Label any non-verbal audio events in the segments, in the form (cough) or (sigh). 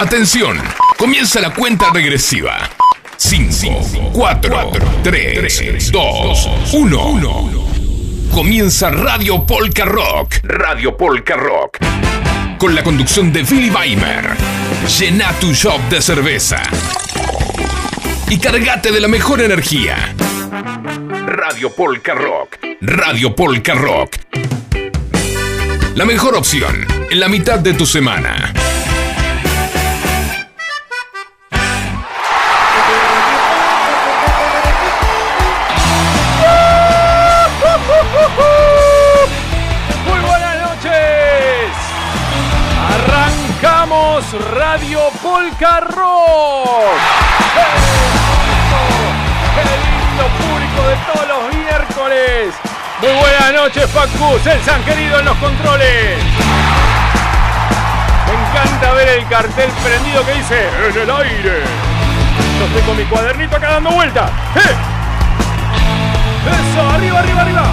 Atención, comienza la cuenta regresiva. 5, 4, 3, 2, 1. Comienza Radio Polka Rock. Radio Polka Rock. Con la conducción de Billy Weimer. Llena tu shop de cerveza. Y cargate de la mejor energía. Radio Polka Rock. Radio Polka Rock. La mejor opción en la mitad de tu semana. Radio Polka Rock. ¡Qué lindo público de todos los miércoles! Muy buenas noches, Facus, el San Querido en los controles. Me encanta ver el cartel prendido que dice En el aire. Yo estoy con mi cuadernito acá dando vuelta. ¡Eh! Eso, arriba, arriba, arriba.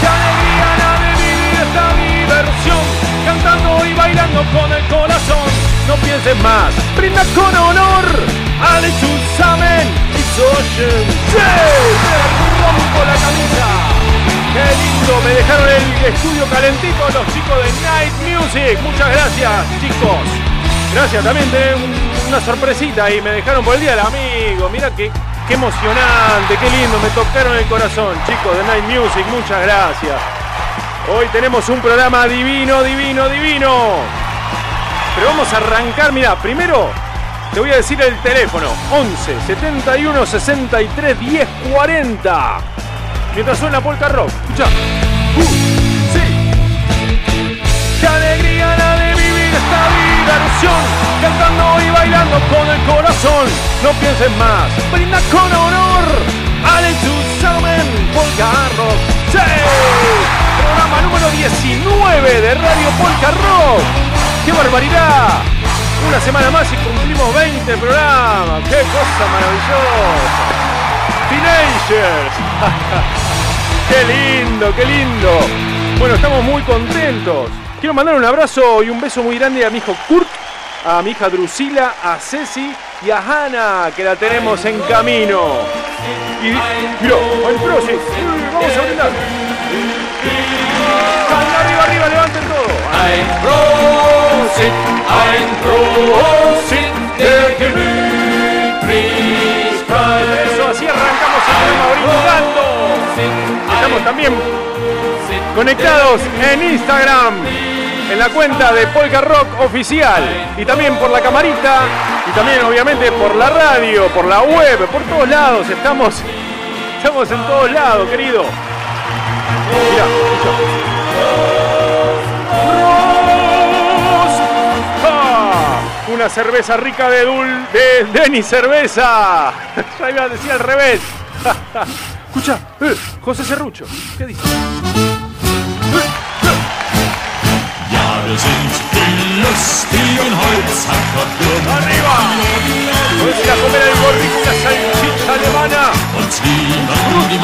¡Qué alegría la de! Cantando y bailando con el corazón. No pienses más, brinda con honor. Ale Chusamen y Soyen. ¡Sí! Rompo la camisa. ¡Qué lindo! Me dejaron el estudio calentito los chicos de Night Music. Muchas gracias, chicos. Gracias, también tenés un- una sorpresita y me dejaron por el día del amigo. Mira qué, qué emocionante, qué lindo. Me tocaron el corazón, chicos de Night Music. Muchas gracias. Hoy tenemos un programa divino, divino, divino. Pero vamos a arrancar, mira, primero te voy a decir el teléfono. 11 71 63 10 40. Mientras suena Polka Rock. Escucha. Uh, sí. Qué alegría la de vivir esta diversión, cantando y bailando con el corazón. No pienses más, brinda con honor. Ale Chusamen, Polka Rock. ¡Sí! Número 19 de Radio Polka Rock. ¡Qué barbaridad! Una semana más y cumplimos 20 programas. ¡Qué cosa maravillosa! Teenagers. (laughs) ¡Qué lindo, qué lindo! Bueno, estamos muy contentos. Quiero mandar un abrazo y un beso muy grande a mi hijo Kurt, a mi hija Drusila, a Ceci y a Hanna, que la tenemos en camino. Y mira, al Prosi, uy, vamos a brindar. Arriba, arriba, levanten todo. Ein Prosit, ein Prosit der Gemütlichkeit. Eso, así arrancamos el programa brindando. Estamos también conectados en Instagram, en la cuenta de Polka Rock Oficial, y también por la camarita, y también obviamente por la radio, por la web, por todos lados. Estamos, estamos en todos lados, querido. Mirá, escucha. Una cerveza rica de Dul de Denis Cerveza. (laughs) Ya iba a decir al revés. (laughs) Escucha, eh, José Cerrucho, ¿qué dice? Wir sind die lustigen Holzhackerbirnen ¡Arriba! Voy a ir a comer algo rico, una salchicha alemana. und lieben die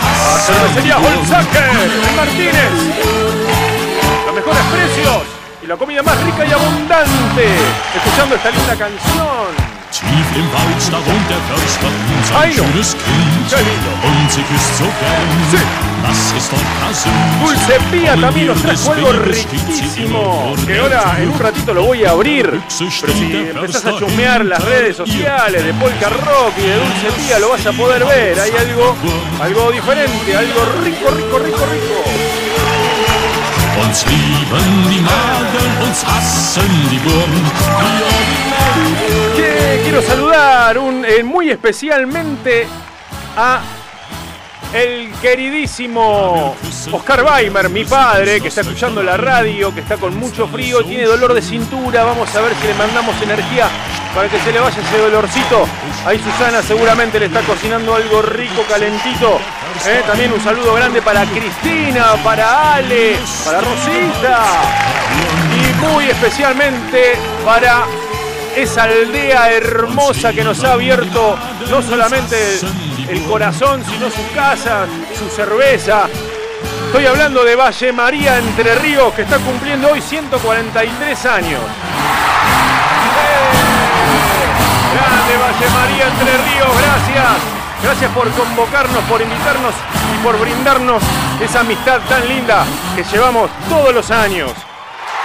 Madel und A cervecería Holzacker Martínez. Los mejores precios y la comida más rica y abundante. Escuchando esta linda canción. Tief im Wald, da wohnt der Förster, Ay, sein no. schönes Kind. Qué lindo. Und sie küsst so gern. Sí. Das ist doch Kasum. Dulce Pía también nos trajo algo riquísimo. Que ahora en un ratito lo voy a abrir. Pero si empezás a chusmear las redes sociales de Polka Rock y de Dulce Pía lo vas a poder ver. Hay algo, algo diferente, algo rico, rico, rico, rico. Uns lieben die Madeln, uns hassen die Burm. Quiero saludar eh, muy especialmente a el queridísimo Oscar Weimer, mi padre, que está escuchando la radio, que está con mucho frío, tiene dolor de cintura. Vamos a ver si le mandamos energía para que se le vaya ese dolorcito. Ahí Susana seguramente le está cocinando algo rico, calentito. Eh, También un saludo grande para Cristina, para Ale, para Rosita. Y muy especialmente para esa aldea hermosa que nos ha abierto no solamente el corazón, sino su casa, su cerveza. Estoy hablando de Valle María Entre Ríos, que está cumpliendo hoy 143 años. ¡Eh! Grande Valle María Entre Ríos, gracias. Gracias por convocarnos, por invitarnos y por brindarnos esa amistad tan linda que llevamos todos los años.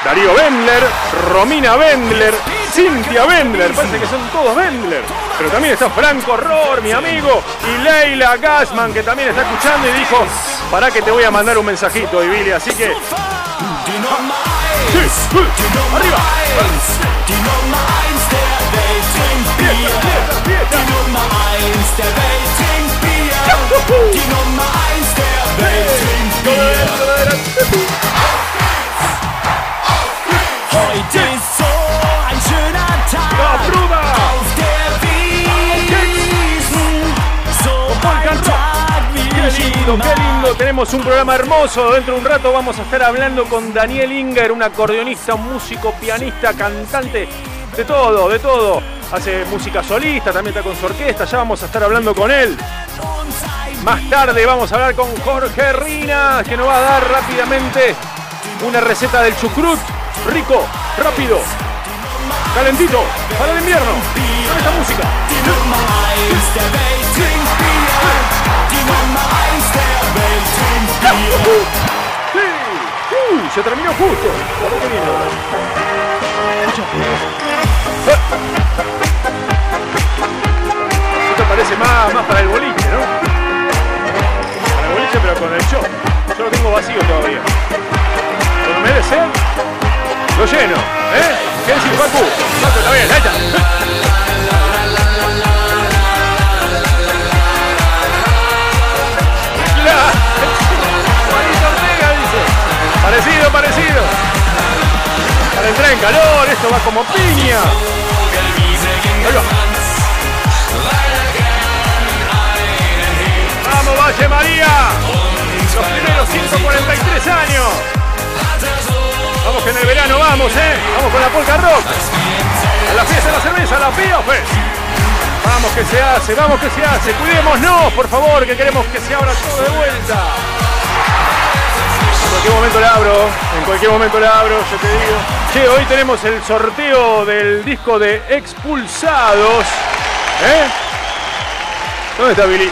Darío Bendler, Romina Bendler, Cintia Bendler, parece que son todos Bendler. Pero también está Franco Horror, mi amigo, y Leila Gasman, que también está escuchando y dijo, para que te voy a mandar un mensajito, Billy, así que... Die Nummer Sí, 1, sí, die Nummer arriba. Heute ist so ein Qué lindo, qué lindo. Tenemos un programa hermoso. Dentro de un rato vamos a estar hablando con Daniel Inger, un acordeonista, un músico, pianista, cantante, de todo, de todo. Hace música solista, también está con su orquesta. Ya vamos a estar hablando con él. Más tarde vamos a hablar con Jorge Rina, que nos va a dar rápidamente una receta del chucrut. Rico, rápido, calentito, para el invierno. Con esta música. Die Nummer 1 der Welt trinkt Bier. Die Nummer 1 der Welt trinkt Bier. Sí. Uy, se terminó justo. Qué. Esto parece más, más para el boliche, ¿no? Para el boliche, pero con el show. Yo lo tengo vacío todavía. Cuando me dé sed, lo lleno. ¿Eh? ¿Qué Facu? Está bien, ahí está. Parecido, parecido. Para entrar en calor, esto va como piña. Ahí va. Vamos, Valle. Los primeros 143 años. Vamos que en el verano vamos, ¿eh? Vamos con la polka rock. A la fiesta de la cerveza, a la fiofe. Vamos que se hace, vamos que se hace. Cuidémonos, por favor, que queremos que se abra todo de vuelta. En cualquier momento le abro, en cualquier momento le abro, yo te digo. Che, hoy tenemos el sorteo del disco de Expulsados. ¿Eh? ¿Dónde está Billy?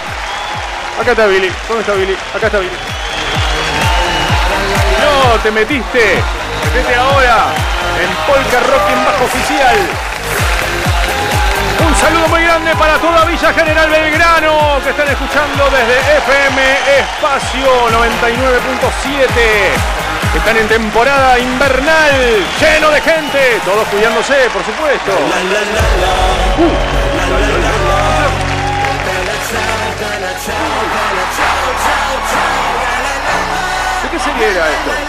Acá está Billy. ¿Dónde está Billy? Acá está Billy. No, te metiste. Metete ahora en Polka Rock en bajo oficial. Un saludo muy grande para toda Villa General Belgrano que están escuchando desde FM Espacio 99.7. Están en temporada invernal, lleno de gente, todos cuidándose, por supuesto. Uh. ¿De qué serie era esto?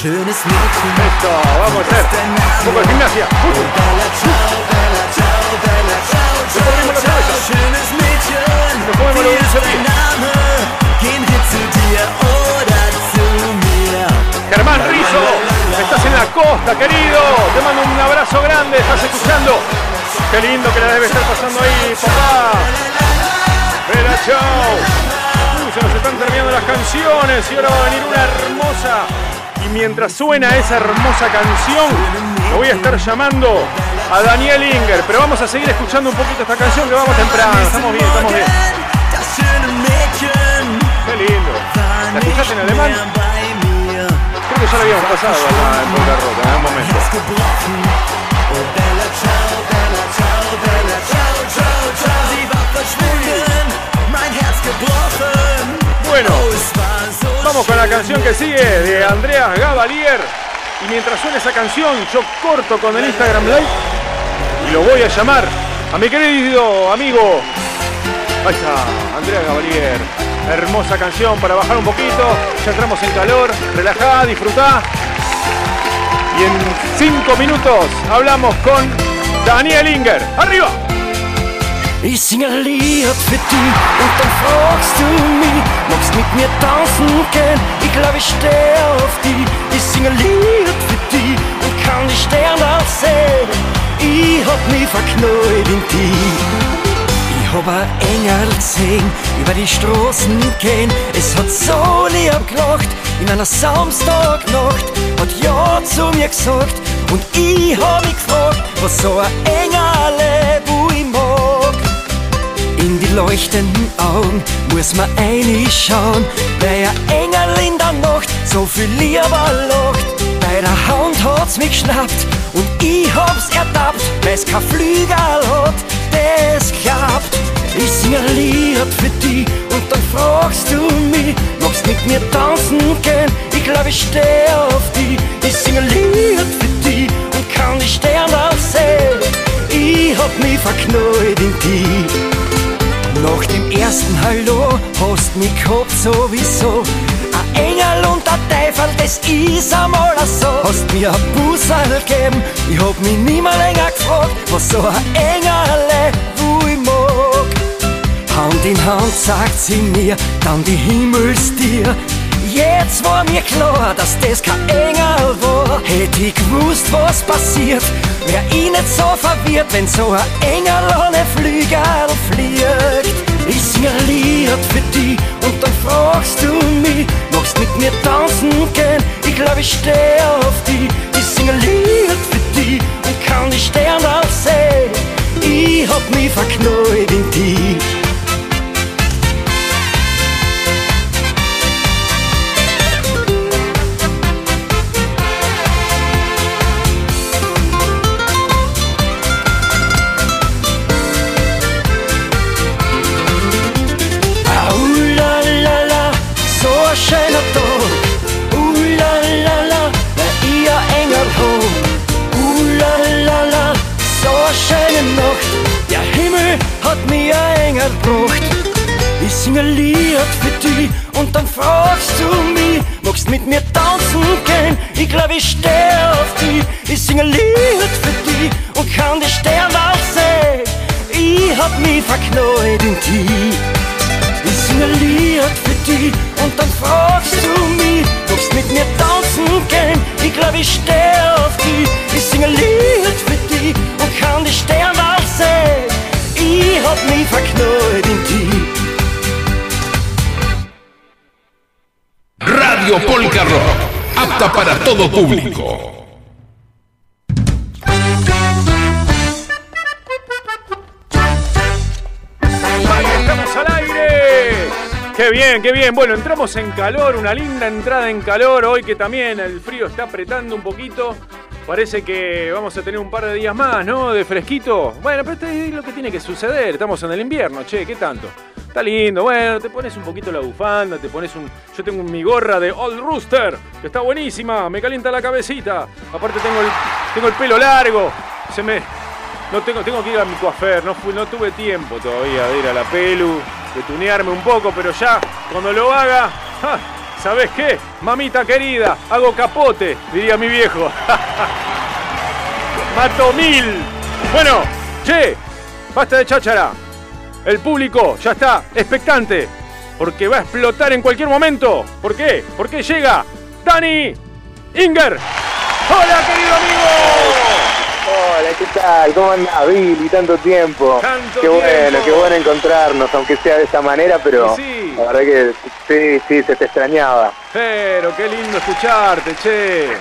schönes. Esto, vamos hacer un poco de gimnasia. Bella Ciao, Bella Ciao, Bella Ciao, Ciao, Ciao. Schönes Mädchen. Wie ist dein? Germán Rizo, estás en la costa, querido. Te mando un abrazo grande, estás escuchando. Qué lindo que la debe estar pasando ahí, papá. Bella chao. Uy, se nos están terminando las canciones y ahora va a venir una hermosa. Y mientras suena esa hermosa canción, lo voy a estar llamando a Daniel Inger. Pero vamos a seguir escuchando un poquito esta canción que vamos temprano. Estamos bien, estamos bien. Qué lindo. ¿La escuchaste en alemán? Creo que ya la habíamos pasado acá en Polka Rock en algún momento. Bueno. Vamos con la canción que sigue de Andrea Gavalier. Y mientras suena esa canción, yo corto con el Instagram Live y lo voy a llamar a mi querido amigo. Ahí está, Andrea Gavalier. Hermosa canción para bajar un poquito. Ya entramos en calor. Relajá, disfrutá. Y en cinco minutos hablamos con Daniel Inger. ¡Arriba! Ich singe ein Lied für dich und dann fragst du mich, magst mit mir tanzen gehen? Ich glaube, ich stehe auf dich. Ich singe ein Lied für dich und kann die Sterne sehen. Ich hab mich verknallt in dich. Ich hab ein Engel gesehen, über die Straßen gehen. Es hat so lieb gelacht, in einer Samstagnacht. Hat Ja zu mir gesagt und ich hab mich gefragt, was so ein Engel, wo leuchtenden Augen muss man reinschauen, weil ein Engel in der Nacht so viel lieber lacht. Bei der Hand hat's mich geschnappt und ich hab's ertappt, weil's kein Flügel hat, das klappt. Ich sing ein Lied für dich und dann fragst du mich, magst mit mir tanzen gehen? Ich glaub, ich steh auf dich. Ich sing ein Lied für dich und kann die Sterne sehen. Ich hab mich verknallt in dich. Nach dem ersten Hallo hast mich gehabt sowieso. Ein Engel und ein Teufel, das ist einmal so. Hast mir ein Bussel gegeben, ich hab mich nie mehr länger gefragt, was so ein Engel, wo ich mag. Hand in Hand sagt sie mir, dann die Himmelstier. Jetzt war mir klar, dass das kein Engel war. Hätte ich gewusst, was passiert, wär ich nicht so verwirrt, wenn so ein Engel ohne Flügel fliegt. Ich sing Lied für dich und dann fragst du mich, magst mit mir tanzen gehen? Ich glaub, ich steh auf dich. Ich sing Lied für dich und kann die Sterne sehen. Ich hab mich verknallt in dich. Gebracht. Ich sing ein Lied für dich und dann fragst du mich, magst mit mir tanzen gehen? Ich glaub, ich steh auf dich. Ich sing ein Lied für dich und kann die Sterne sehen. Ich hab mich verknallt in dich. Ich sing ein Lied für dich und dann fragst du mich, magst mit mir tanzen gehen? Ich glaub, ich steh auf dich. Ich sing ein Lied für dich und kann die Sterne sehen. Ich hab mich verknallt in dich. Radio Polka Rock, apta para todo público. Ahí estamos al aire. Qué bien, qué bien. Bueno, entramos en calor, una linda entrada en calor. Hoy que también el frío está apretando un poquito. Parece que vamos a tener un par de días más, ¿no? De fresquito. Bueno, pero esto es lo que tiene que suceder. Estamos en el invierno, che, ¿qué tanto? Está lindo, bueno, te pones un poquito la bufanda, te pones un... Yo tengo mi gorra de Old Rooster, que está buenísima, me calienta la cabecita. Aparte tengo el, tengo el pelo largo, se me... No tengo, tengo que ir a mi coafer, no, fui- no tuve tiempo todavía de ir a la pelu, de tunearme un poco, pero ya cuando lo haga, ¡ja! ¿Sabes qué? Mamita querida, hago capote, diría mi viejo. (laughs) Mato mil. Bueno, che, basta de cháchara. El público ya está expectante, porque va a explotar en cualquier momento. ¿Por qué? Porque llega Dani Inger. Hola, querido amigo. ¿Qué tal? ¿Cómo andás, Billy? Tanto tiempo. Tanto qué bueno, tiempo. qué bueno encontrarnos, aunque sea de esta manera, pero sí. la verdad que sí, sí, se te extrañaba. Pero qué lindo escucharte, che. (laughs)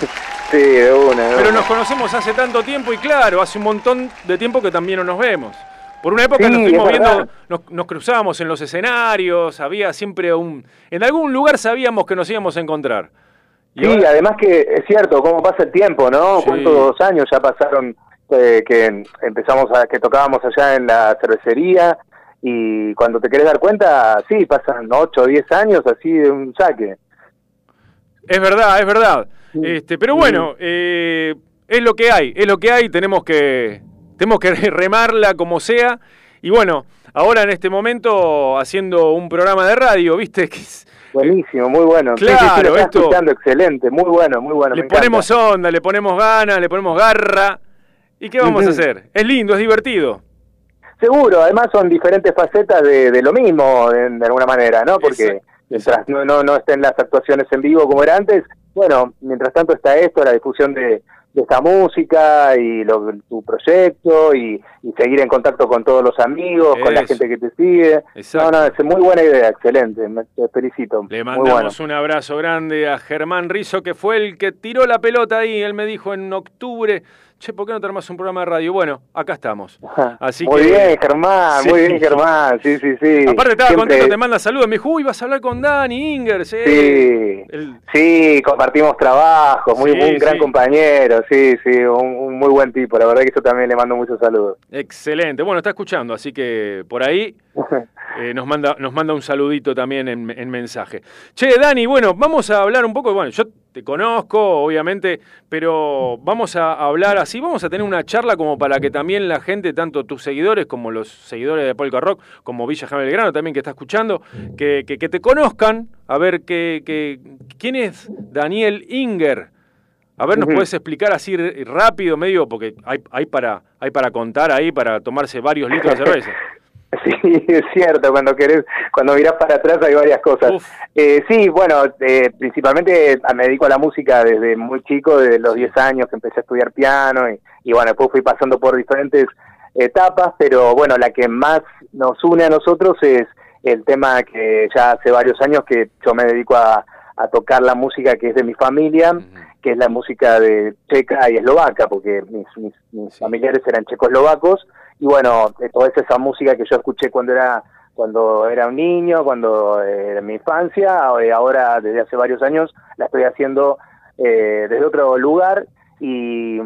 Sí, de una, de Pero una. nos conocemos hace tanto tiempo y claro, hace un montón de tiempo que también no nos vemos. Por una época Sí, nos estuvimos es viendo, nos, nos cruzábamos en los escenarios, había siempre un... En algún lugar sabíamos que nos íbamos a encontrar. Y Sí, además que es cierto, cómo pasa el tiempo, ¿no? Sí. ¿Cuántos años ya pasaron eh, que empezamos a, que tocábamos allá en la cervecería y cuando te querés dar cuenta, sí, pasan 8 o 10 años así de un saque. Es verdad, es verdad. Este, pero bueno, eh, es lo que hay, es lo que hay, tenemos que, tenemos que (laughs) remarla como sea. Y bueno, ahora en este momento haciendo un programa de radio, viste, (laughs) que es- Buenísimo, muy bueno. Sí, sí, sí, Claro, lo estaba esto- escuchando, excelente, muy bueno, muy bueno. le encanta. ponemos onda, le ponemos ganas, le ponemos garra. ¿Y qué vamos a hacer? Es lindo, es divertido. Seguro, además son diferentes facetas de, de lo mismo, de, de alguna manera, ¿no? Porque Exacto, mientras no, no, no estén las actuaciones en vivo como era antes, bueno, mientras tanto está esto, la difusión de, de esta música y lo, tu proyecto y, y seguir en contacto con todos los amigos, con la gente que te sigue. Exacto. No, no, es muy buena idea, excelente, me, te felicito. Le bueno. mandamos un abrazo grande a Germán Rizo, que fue el que tiró la pelota ahí. Él me dijo en octubre, che, ¿por qué no te armas un programa de radio? Bueno, acá estamos. Así muy que- bien, Germán, Sí. muy bien, Germán, sí, sí, sí. Aparte estaba Siempre- contento, te manda saludos. Me dijo, uy, vas a hablar con Dani Ingers. eh". Sí, El- sí, compartimos trabajo, muy, Sí, muy un gran compañero, sí, sí, un, un muy buen tipo, la verdad que yo también le mando muchos saludos. Excelente. Bueno, está escuchando, así que por ahí (laughs) eh, nos, manda, nos manda un saludito también en, en mensaje. Che, Dani, bueno, vamos a hablar un poco, bueno, yo te conozco, obviamente, pero vamos a hablar así, vamos a tener una charla como para que también la gente, tanto tus seguidores como los seguidores de Polka Rock, como Villa Jaime Belgrano también que está escuchando, que, que, que te conozcan, a ver que, que, quién es Daniel Inger. A ver, ¿nos Ujú. puedes explicar así rápido, medio, porque hay, hay, para, hay para contar ahí, para tomarse varios litros de cerveza? (laughs) (laughs) Sí, es cierto, cuando querés, cuando mirás para atrás hay varias cosas. Eh, sí, bueno, eh, principalmente me dedico a la música desde muy chico, desde los 10 años que empecé a estudiar piano y, y bueno, después fui pasando por diferentes etapas, pero bueno, la que más nos une a nosotros es el tema que ya hace varios años que yo me dedico a, a tocar la música que es de mi familia, que es la música de checa y eslovaca, porque mis, mis, mis Sí. familiares eran checoslovacos, y bueno, toda esa música que yo escuché cuando era cuando era un niño, cuando eh, era mi infancia, ahora desde hace varios años la estoy haciendo eh, desde otro lugar y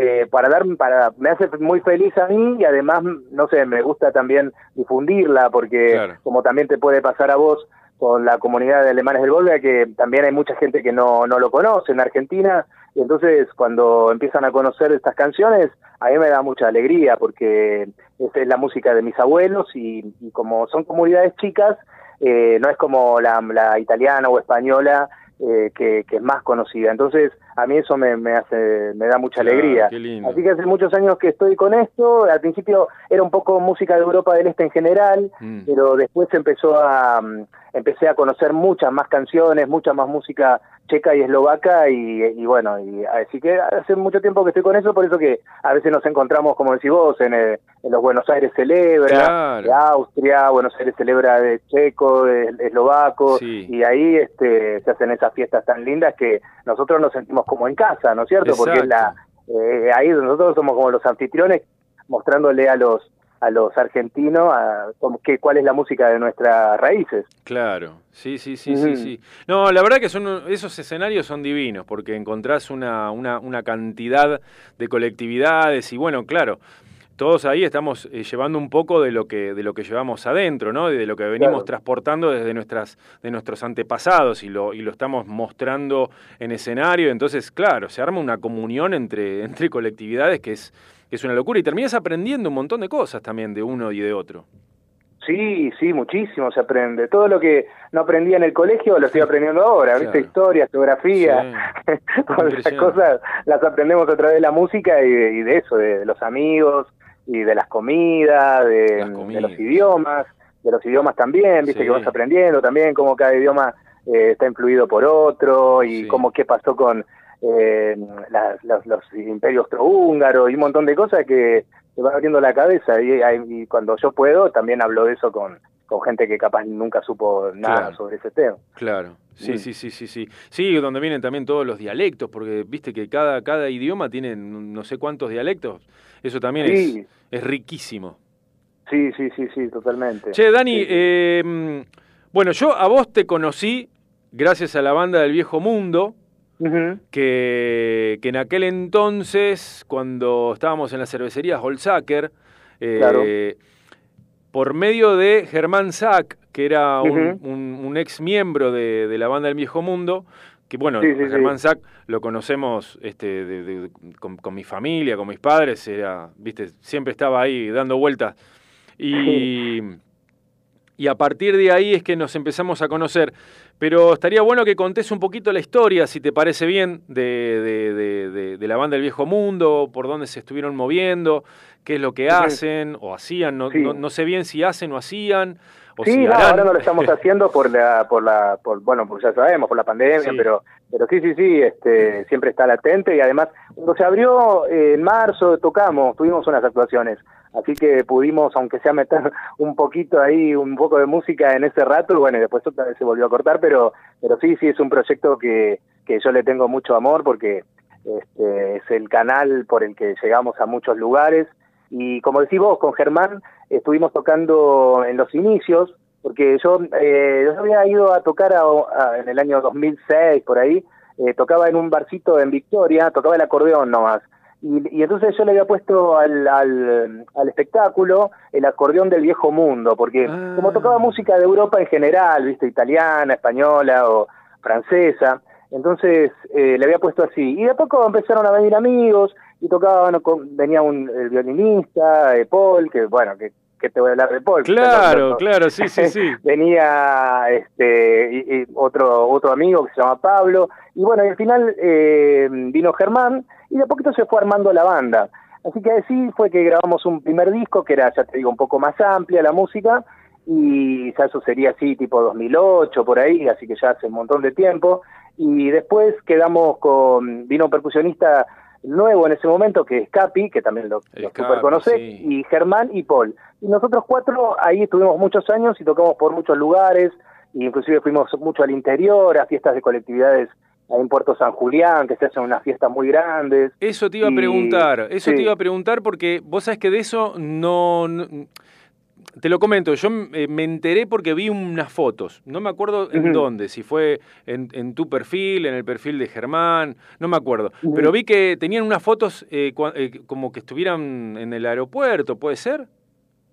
eh, para dar para me hace muy feliz a mí y además no sé me gusta también difundirla porque Claro. como también te puede pasar a vos con la comunidad de alemanes del Volga que también hay mucha gente que no no lo conoce en Argentina y entonces cuando empiezan a conocer estas canciones a mí me da mucha alegría porque es la música de mis abuelos y, y como son comunidades chicas eh, no es como la, la italiana o española eh, que, que es más conocida. Entonces, a mí eso me, me hace, me da mucha alegría. Así que hace muchos años que estoy con esto. Al principio era un poco música de Europa del Este en general, Mm. pero después empezó a, mm, empecé a conocer muchas más canciones, mucha más música checa y eslovaca y, y bueno, y así que hace mucho tiempo que estoy con eso, por eso que a veces nos encontramos, como decís vos, en, el- en los Buenos Aires celebra, Claro. de Austria, Buenos Aires celebra de checo, de eslovaco, Sí. y ahí este, se hacen esas fiestas tan lindas que nosotros nos sentimos como en casa, ¿no es cierto? Porque es la, eh, ahí nosotros somos como los anfitriones mostrándole a los a los argentinos a, que, cuál es la música de nuestras raíces. Claro, sí, sí, sí, sí, sí. No, la verdad que son esos escenarios son divinos porque encontrás una, una, una cantidad de colectividades y bueno, claro, todos ahí estamos eh, llevando un poco de lo que de lo que llevamos adentro, ¿no? De lo que venimos Claro. transportando desde nuestras de nuestros antepasados y lo y lo estamos mostrando en escenario, entonces, claro, se arma una comunión entre (laughs) entre colectividades que es que es una locura y terminas aprendiendo un montón de cosas también de uno y de otro. Sí, sí, muchísimo se aprende. Todo lo que no aprendí en el colegio lo estoy aprendiendo ahora, ¿viste? Historia, geografía, (laughs) todas esas cosas las aprendemos a través de la música y de, y de eso, de, de los amigos y de las comidas, de, Las de comidas. los idiomas, de los idiomas también, ¿viste? Sí. Que vas aprendiendo también cómo cada idioma eh, está influido por otro y Sí. cómo qué pasó con eh, los, los imperios austrohúngaros y un montón de cosas que te van abriendo la cabeza y, y cuando yo puedo también hablo de eso con, con gente que capaz nunca supo nada Claro. sobre ese tema. Claro, sí, Mm. sí, sí, sí, sí. Sí, donde vienen también todos los dialectos, porque viste que cada, cada idioma tiene no sé cuántos dialectos. Eso también Sí. es, es riquísimo. Sí, sí, sí, sí, totalmente. Che, Dani, Sí, sí. eh, bueno, yo a vos te conocí gracias a la banda del Viejo Mundo, Que, que en aquel entonces, cuando estábamos en la cervecería Holzacker, eh, Claro. por medio de Germán Sack, que era un, Ujú. un- un ex miembro de, de la banda del Viejo Mundo, que bueno, Sí, sí, a Germán sí. Sack lo conocemos este, de- de- con, con mi familia, con mis padres, era, viste, siempre estaba ahí dando vueltas. Y, (laughs) y a partir de ahí es que nos empezamos a conocer. Pero estaría bueno que contés un poquito la historia, si te parece bien, de, de, de, de- de la banda del Viejo Mundo, por dónde se estuvieron moviendo, qué es lo que hacen o hacían, no, Sí. no, no sé bien si hacen o hacían. Sí, no, ahora no lo estamos haciendo por la, por la, por, bueno, pues ya sabemos, por la pandemia, Sí. pero, pero sí, sí, sí, este, siempre está latente y además, cuando se abrió eh, en marzo, tocamos, tuvimos unas actuaciones, así que pudimos, aunque sea meter (laughs) un poquito ahí, un poco de música en ese rato, bueno, y después otra vez se volvió a cortar, pero, pero sí, sí, es un proyecto que, que yo le tengo mucho amor porque este, es el canal por el que llegamos a muchos lugares. Y como decís vos, con Germán estuvimos tocando en los inicios, porque yo, eh, yo había ido a tocar a- a- en el año 2006, por ahí, eh, tocaba en un barcito en Victoria, tocaba el acordeón nomás. Y, y entonces yo le había puesto al, al, al espectáculo el acordeón del viejo mundo, porque Ah. como tocaba música de Europa en general, viste, italiana, española o francesa, entonces eh, le había puesto así. Y de a poco empezaron a venir amigos y tocaban, con- venía un el violinista, eh, Paul, que bueno, que, que te voy a hablar de Paul. Claro, claro, sí, sí, sí. (laughs) venía este y- y otro otro amigo que se llama Pablo y bueno y al final eh, vino Germán y de a poquito se fue armando la banda así que así fue que grabamos un primer disco que era ya te digo un poco más amplia la música y ya eso sería así tipo 2008 por ahí así que ya hace un montón de tiempo y después quedamos con vino un percusionista nuevo en ese momento que es Capi que también lo, lo Capi, super conocés sí. y Germán y Paul. Y nosotros cuatro ahí estuvimos muchos años y tocamos por muchos lugares, e inclusive fuimos mucho al interior, a fiestas de colectividades ahí en Puerto San Julián, que se hacen unas fiestas muy grandes. Eso te iba a preguntar, eso sí. te iba a preguntar porque vos sabés que de eso no... no- te lo comento, yo eh, me enteré porque vi unas fotos, no me acuerdo en dónde, si fue en, en tu perfil, en el perfil de Germán, no me acuerdo, pero vi que tenían unas fotos eh, cua- eh, como que estuvieran en el aeropuerto, ¿puede ser?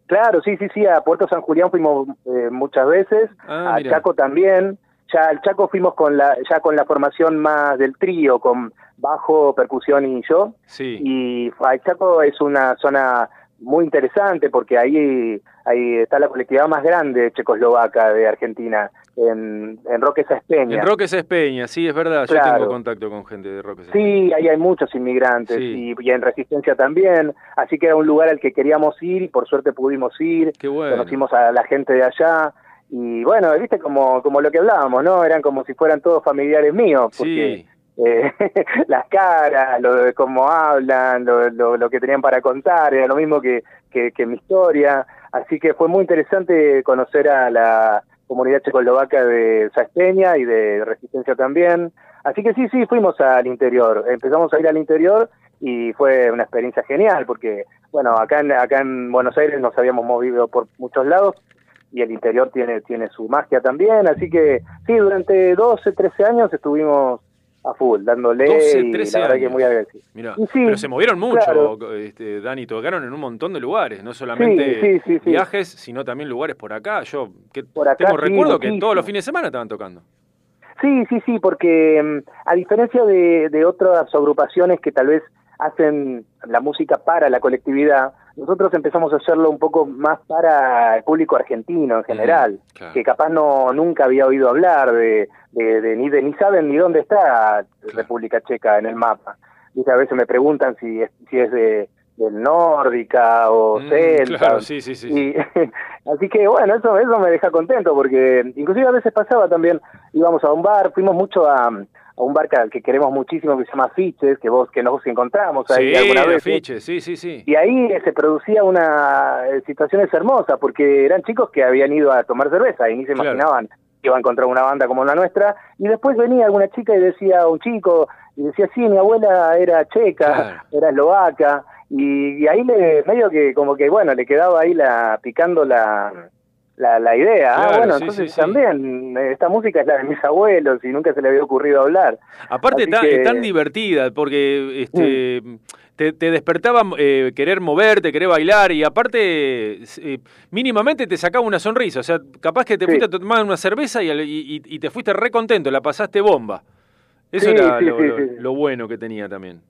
Claro, sí, sí, sí, a Puerto San Julián fuimos eh, muchas veces, Ah, a. Chaco también. Ya al Chaco fuimos con la ya con la formación más del trío, con bajo, percusión y yo. Sí. Y el Chaco es una zona muy interesante porque ahí, ahí está la colectividad más grande checoslovaca de Argentina, en, en Roque Saspeña. En Roque Peña, sí, es verdad, yo tengo contacto con gente de Roque Peña. Sí, ahí hay muchos inmigrantes Sí. y, y en Resistencia también, así que era un lugar al que queríamos ir y por suerte pudimos ir, Qué bueno. conocimos a la gente de allá y bueno, viste como, como lo que hablábamos, ¿no? Eran como si fueran todos familiares míos, porque Sí. Eh, (laughs) las caras, lo cómo hablan, lo, lo, lo que tenían para contar, era lo mismo que, que, que mi historia. Así que fue muy interesante conocer a la comunidad checoslovaca de Sasteña y de Resistencia también. Así que sí, sí, fuimos al interior. Empezamos a ir al interior y fue una experiencia genial porque, bueno, acá en, acá en Buenos Aires nos habíamos movido por muchos lados y el interior tiene, tiene su magia también. Así que sí, durante 12, 13 años estuvimos a full, dándole 12, y 13 la verdad que años. muy agradecido. Mirá, sí, pero se movieron mucho, claro. este, Dani, tocaron en un montón de lugares, no solamente Sí, sí, viajes, sino también lugares por acá. Yo que Por acá, tengo recuerdo que todos los fines de semana estaban tocando. Sí, sí, sí, porque mm, a diferencia de, de otras agrupaciones que tal vez hacen la música para la colectividad, nosotros empezamos a hacerlo un poco más para el público argentino en general, claro. que capaz no nunca había oído hablar de, de, de- ni de ni saben ni dónde está República Checa en el mapa. Dice, a veces me preguntan si es, si es de del nórdica o Mm, celta. claro, sí, sí, sí, Y, (laughs) así que bueno, eso eso me deja contento porque inclusive a veces pasaba también, íbamos a un bar, fuimos mucho a, a un bar que, al que queremos muchísimo que se llama Fiches, que vos que nos encontramos ahí Sí, alguna vez. afiches, sí, sí, sí. Y ahí eh, se producía una eh, situaciones hermosas porque eran chicos que habían ido a tomar cerveza y ni se Claro. imaginaban que iban a encontrar una banda como la nuestra y después venía alguna chica y decía un chico y decía sí mi abuela era checa Claro. era eslovaca y, y ahí le medio que como que bueno le quedaba ahí la picando la la, la idea ah bueno sí, entonces sí, también esta música es la de mis abuelos y nunca se le había ocurrido hablar Aparte tan, que- Mm. tan divertida, porque este, te, te despertaba eh, querer moverte, querer bailar, y aparte eh, mínimamente te sacaba una sonrisa. O sea, capaz que te fuiste a tomar una cerveza y, y- y- te fuiste re contento, la pasaste bomba. Eso Sí, era sí, lo, sí, lo- sí. lo bueno que tenía también.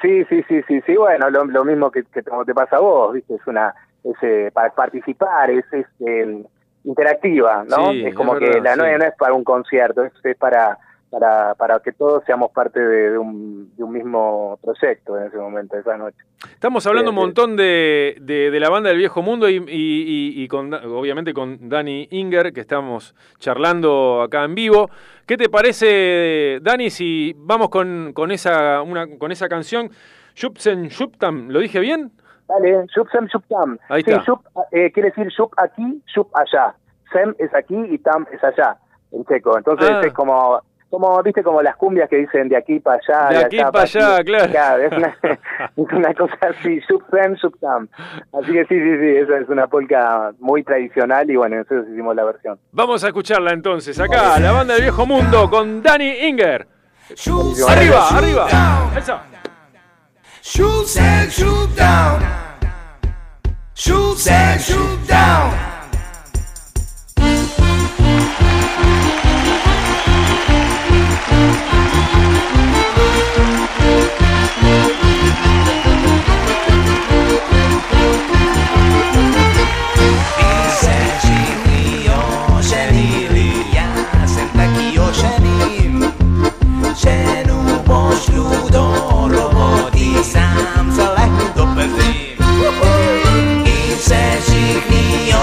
Sí, sí, sí, sí, sí, bueno, lo, lo mismo que, que como te pasa a vos, ¿viste? Es una, es, eh, para participar, es, es, eh, interactiva, ¿no? Sí, es como es que la sí. no es para un concierto, es, es para, para, para que todos seamos parte de, de un, de un mismo proyecto en ese momento, esa noche. Estamos hablando Sí, un montón de, de- la banda del Viejo Mundo y, y- y- y con, obviamente con Dani Inger, que estamos charlando acá en vivo. ¿Qué te parece, Dani, si vamos con, con, esa, una, con esa canción? Shupsen Shuptam, ¿lo dije bien? Dale, Shup Sem Shup Tam. Ahí sí, está. Shup, eh, quiere decir Shup aquí, Shup allá. Sem es aquí y Tam es allá, en checo. Entonces Ah. es como, como, viste, como las cumbias que dicen de aquí para allá. De aquí allá pa' allá, claro. es, una, (laughs) (laughs) es una cosa así, Shup Sem Shup Tam. Así que sí, sí, sí, esa es una polka muy tradicional y bueno, nosotros hicimos la versión. Vamos a escucharla entonces, acá, la banda del Viejo Mundo con Dani Inger. Arriba, arriba. Esa. Shoot and shoot down. Shoot and shoot down. Senta aqui, oh, Xerim, Xenu, bom estudo, sam za leku dopelim. I se všichni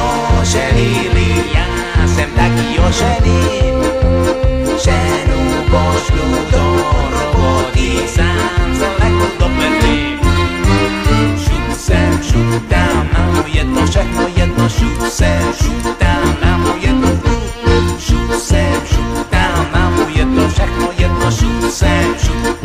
oženili, ja jsem taky oženil. Ženu pošlu do roboty, sám za leku dopelim. Šup sem, šup tam, nám je to všechno jedno, šup sem, šup tam, nám je to furt. Šup sem, šup tam, nám je to všechno jedno, šup sem, šup tam,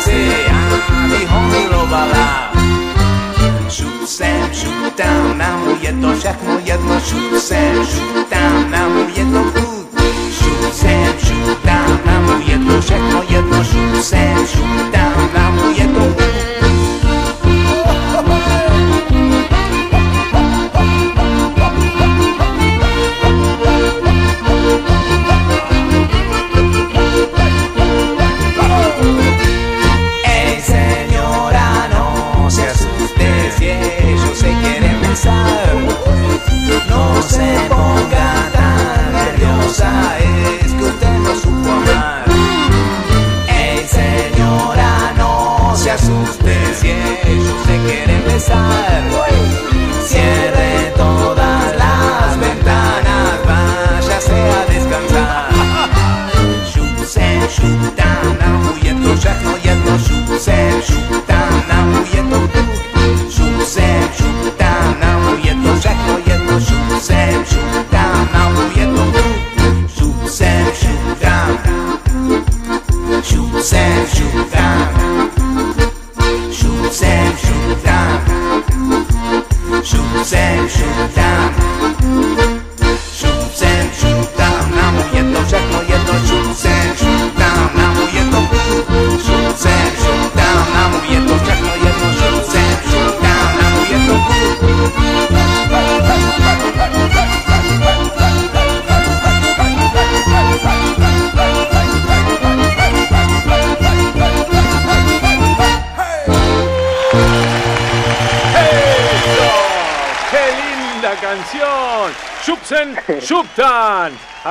dáme hlasy, aby ho milovala. Šup sem, šup tam, nám je to všechno jedno, šup sem, šup tam, nám je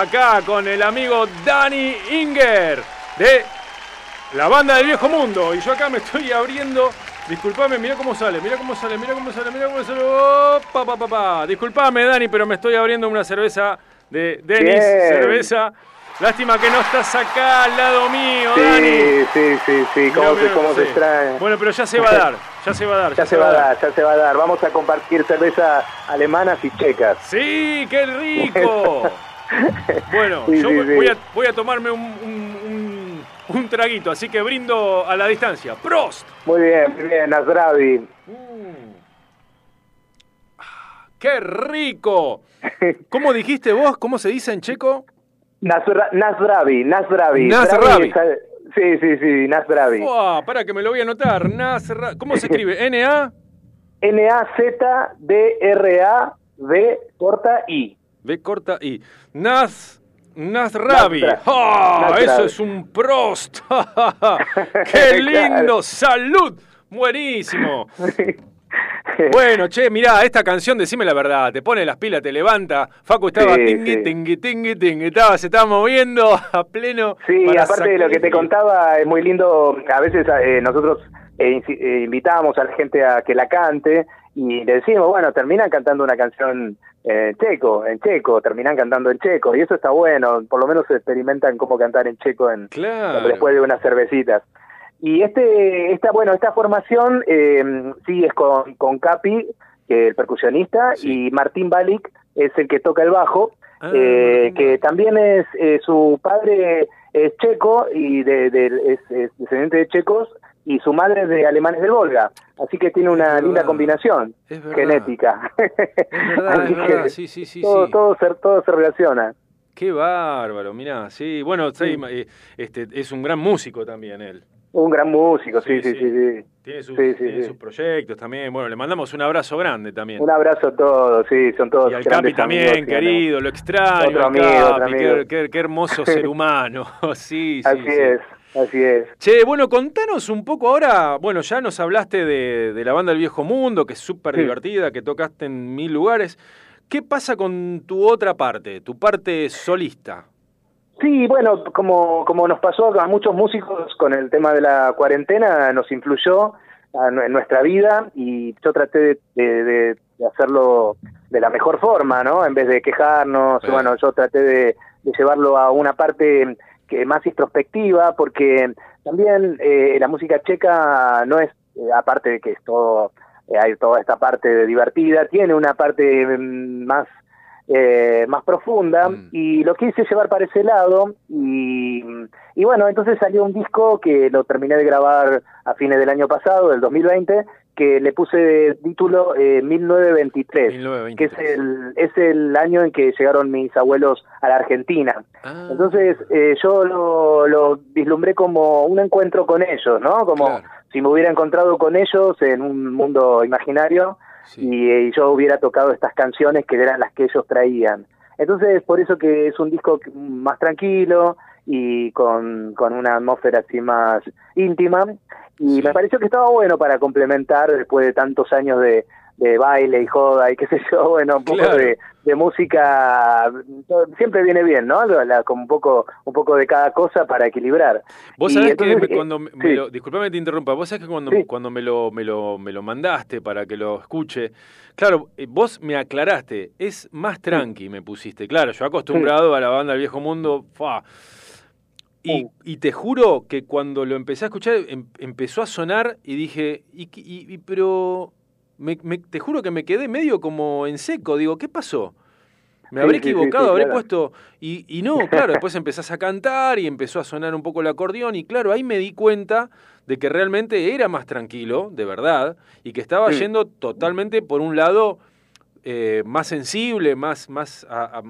Acá con el amigo Dani Inger de la banda del viejo mundo. Y yo acá me estoy abriendo. Disculpame, mira cómo sale, mira cómo sale, mira cómo sale, mira cómo sale. Opa, pa, pa, pa. Disculpame, Dani, pero me estoy abriendo una cerveza de Denis. Cerveza. Lástima que no estás acá al lado mío, Dani. Sí, sí, sí, sí, Mirá, cómo, se, cómo se sí. extrae. Bueno, pero ya se va a dar, ya se va a dar. Ya se va a dar, ya se va a dar. Vamos a compartir cerveza alemanas y checas. ¡Sí, qué rico! (laughs) (laughs) Bueno, Sí, yo sí, voy, sí. a, voy a tomarme un, un- un- un traguito, así que brindo a la distancia. ¡Prost! Muy bien, muy bien, Nasravi. ¡Qué rico! ¿Cómo dijiste vos? ¿Cómo se dice en checo? Nasra- Nasravi, Nasravi. Sí, sí, sí, Nasravi. Uah, para que me lo voy a anotar. Nasra- ¿Cómo se escribe? (laughs) N-A N-A-Z-D-R-A-V corta I. B corta I. Nas Nasravi. Nasra- ¡Ah! Nasravi. Eso es un prost. (laughs) ¡Qué (laughs) lindo! ¡Salud! Buenísimo. (laughs) Bueno, che, mirá, esta canción, decime la verdad, te pone las pilas, te levanta. Facu estaba Sí, tingui, sí. tingui, tingui, tingui, estaba, se estaba moviendo a pleno. Sí, aparte de lo que te contaba, es muy lindo. A veces eh, nosotros eh, eh, invitamos a la gente a que la cante y le decimos, bueno, terminan cantando una canción eh, en checo, en checo, terminan cantando en checo. Y eso está bueno, por lo menos se experimentan cómo cantar en checo en, Claro. después de unas cervecitas. Y este, esta, bueno, esta formación eh, sí es con, con Capi, que es el percusionista, Sí. y Martín Balik es el que toca el bajo, Ah, eh, que también es eh, su padre es checo y de, de- es, es descendiente de checos y su madre es de alemanes del Volga, así que tiene una Es linda verdad. combinación Es genética. Es verdad, (laughs) Así es verdad, que sí, sí, sí, todo, sí. todo se, todo se relaciona. Qué bárbaro, mirá, sí. Bueno, sí, eh, este, es un gran músico también él. Un gran músico, sí, sí, Sí, sí. Tiene, sus, tiene proyectos también. Bueno, le mandamos un abrazo grande también. Un abrazo a todos, sí, son todos y al Capi también, amigos, querido, lo extraño. Otro amigo, Capi, otro qué, amigo. qué- qué hermoso ser (laughs) humano. (laughs) sí, sí. Así sí. es, así es. Che, bueno, contanos un poco ahora. Bueno, ya nos hablaste de, de la banda del Viejo Mundo, que es súper Sí. divertida, que tocaste en mil lugares. ¿Qué pasa con tu otra parte, tu parte solista? Sí, bueno, como, como nos pasó a muchos músicos con el tema de la cuarentena, nos influyó en nuestra vida y yo traté de, de- de- de hacerlo de la mejor forma, ¿no? En vez de quejarnos, bueno, yo traté de, de llevarlo a una parte que más introspectiva, porque también eh, la música checa no es, eh, aparte de que es todo, eh, hay toda esta parte divertida, tiene una parte mm, más eh, más profunda Mm. y lo quise llevar para ese lado y, y bueno, entonces salió un disco que lo terminé de grabar a fines del año pasado, del 2020, que le puse de título eh, 1923, 1923. que es el, es el año en que llegaron mis abuelos a la Argentina. Ah, Entonces eh, yo lo, lo vislumbré como un encuentro con ellos, ¿no? Como Claro. si me hubiera encontrado con ellos en un mundo imaginario sí. y, eh, yo hubiera tocado estas canciones que eran las que ellos traían. Entonces, por eso que es un disco que- más tranquilo y con, con una atmósfera así más íntima. Y Sí. me pareció que estaba bueno para complementar después de tantos años de, de baile y joda y qué sé yo, (laughs) bueno, un poco Claro. de, de música, todo- siempre viene bien, ¿no? La- la- con un poco, un poco de cada cosa para equilibrar. Vos Y sabés entonces, que eh, me- cuando me, sí. me lo, disculpame que te interrumpa, vos sabés que cuando, Sí. cuando me, lo, me, lo, me lo mandaste para que lo escuche, claro, eh, vos me aclaraste, es más tranqui, me pusiste. Claro, yo acostumbrado a la banda del viejo mundo, fa. Y, y te juro que cuando lo empecé a escuchar, em- empezó a sonar y dije, y- pero me, me- te juro que me quedé medio como en seco, digo, ¿qué pasó? Me Sí, habré sí, equivocado, sí, habré claro. puesto. Y, y no, claro, después empezás a cantar y empezó a sonar un poco el acordeón. Y claro, ahí me di cuenta de que realmente era más tranquilo, de verdad, y que estaba yendo totalmente por un lado eh, más sensible, más, más a- a-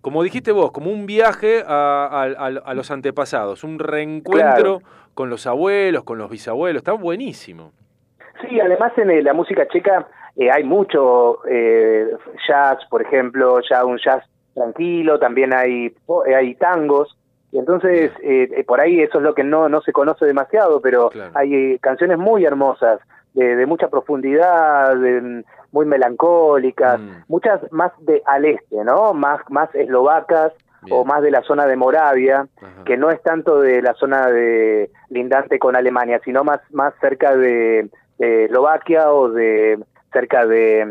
como dijiste vos, como un viaje a, a- a- a los antepasados, un reencuentro con los abuelos, con los bisabuelos. Está buenísimo. Sí, además en eh, la música checa eh, hay mucho eh, jazz, por ejemplo, ya un jazz tranquilo, también hay, eh, hay tangos, y entonces eh, eh, por ahí eso es lo que no, no se conoce demasiado, pero Claro. hay canciones muy hermosas, de, de mucha profundidad, de, muy melancólicas, Mm. muchas más de al este, ¿no? Más, más eslovacas Bien. o más de la zona de Moravia, Ajá. que no es tanto de la zona de lindante con Alemania, sino más, más cerca de, de Eslovaquia o de cerca de,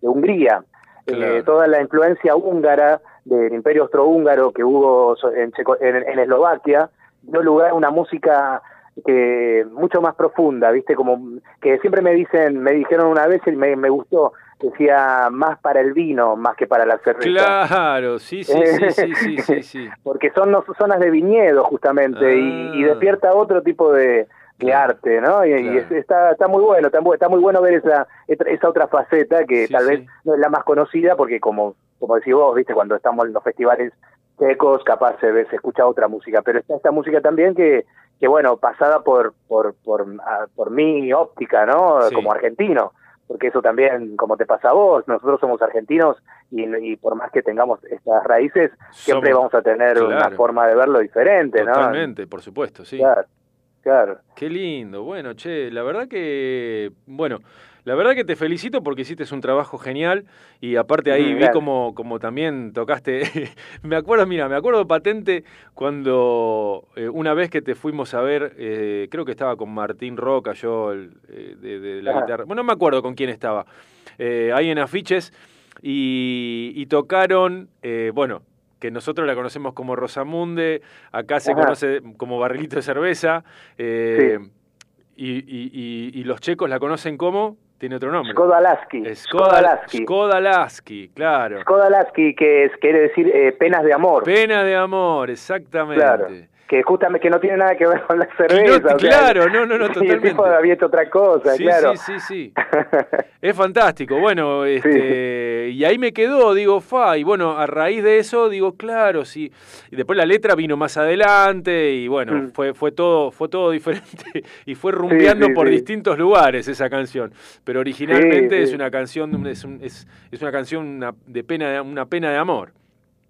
de Hungría. Claro. Eh, toda la influencia húngara del imperio austrohúngaro que hubo en, Checo- en, en Eslovaquia dio lugar a una música que mucho más profunda, viste, como que siempre me dicen, me dijeron una vez y me, me gustó, decía más para el vino más que para la cerveza. Claro, sí, sí, sí, sí, sí, sí, (laughs) sí. Porque son no- zonas de viñedo justamente y, y Ah. despierta otro tipo de, arte, ¿no? Y, claro. está, está muy bueno, está, mu- está muy bueno ver esa, esa otra faceta que Sí, tal sí. vez no es la más conocida porque como, como decís vos, viste, cuando estamos en los festivales secos, capaz se ve, se escucha otra música, pero está esta música también que, que bueno, pasada por, por, por, por mi óptica, ¿no? Sí. Como argentino, porque eso también, como te pasa a vos, nosotros somos argentinos y, y por más que tengamos estas raíces, siempre vamos a tener una forma de verlo diferente, ¿no? Totalmente, por supuesto, sí. Claro, claro. Qué lindo. Bueno, che, la verdad que, bueno, la verdad que te felicito porque hiciste un trabajo genial y aparte ahí vi como, como también tocaste, (laughs) me acuerdo, mira, me acuerdo patente cuando eh, una vez que te fuimos a ver, eh, creo que estaba con Martín Roca, yo, el, eh, de, de la Ajá. guitarra, bueno, no me acuerdo con quién estaba, ahí en afiches y, y tocaron, bueno, que nosotros la conocemos como Rosamunde, acá se Ajá. conoce como barrilito de cerveza, eh, y, y- y- y los checos la conocen como, tiene otro nombre. Skoda Lasky. Skoda, Lasky. Skoda Lasky, claro. Skoda Lasky, que es, quiere decir eh, penas de amor. Pena de amor, exactamente. Claro. Que justamente que no tiene nada que ver con la no- cerveza. sea, claro, no, no, no, (laughs) y el totalmente. tipo había hecho otra cosa, Sí, claro. sí, sí, sí. (laughs) Es fantástico. Bueno, este, y ahí me quedó, digo, fa, y bueno, a raíz de eso, digo, claro, sí. Y después la letra vino más adelante, y bueno, Mm. fue, fue todo, fue todo diferente, (laughs) y fue rumbeando sí, por distintos lugares esa canción. Pero originalmente es una canción, es, un- es, es una canción una- de pena, de- una pena de amor.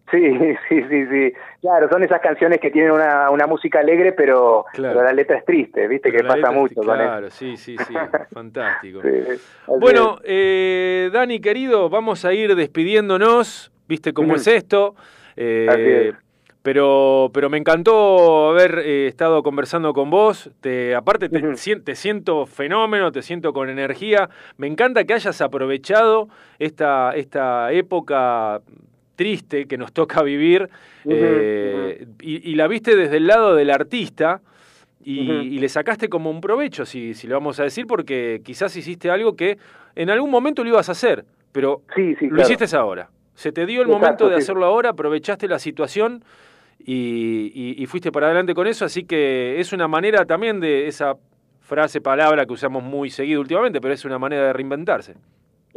(laughs) Sí, sí, sí, sí. Claro, son esas canciones que tienen una, una música alegre, pero, Claro. pero la letra es triste, ¿viste? Pero que pasa mucho con Claro, sí, sí, sí, (laughs) fantástico. Sí, Bueno, eh, Dani, querido, vamos a ir despidiéndonos. ¿Viste cómo es esto? Eh, Así es. Pero, pero me encantó haber eh, estado conversando con vos. Te, aparte, te, te siento fenómeno, te siento con energía. Me encanta que hayas aprovechado esta, esta época triste que nos toca vivir eh, y, y la viste desde el lado del artista y, le sacaste como un provecho, si, si lo vamos a decir, porque quizás hiciste algo que en algún momento lo ibas a hacer, pero Sí, sí, lo claro. hiciste ahora. Se te dio el Exacto, momento de sí. hacerlo ahora, aprovechaste la situación y, y- y fuiste para adelante con eso, así que es una manera también de esa frase, palabra que usamos muy seguido últimamente, pero es una manera de reinventarse.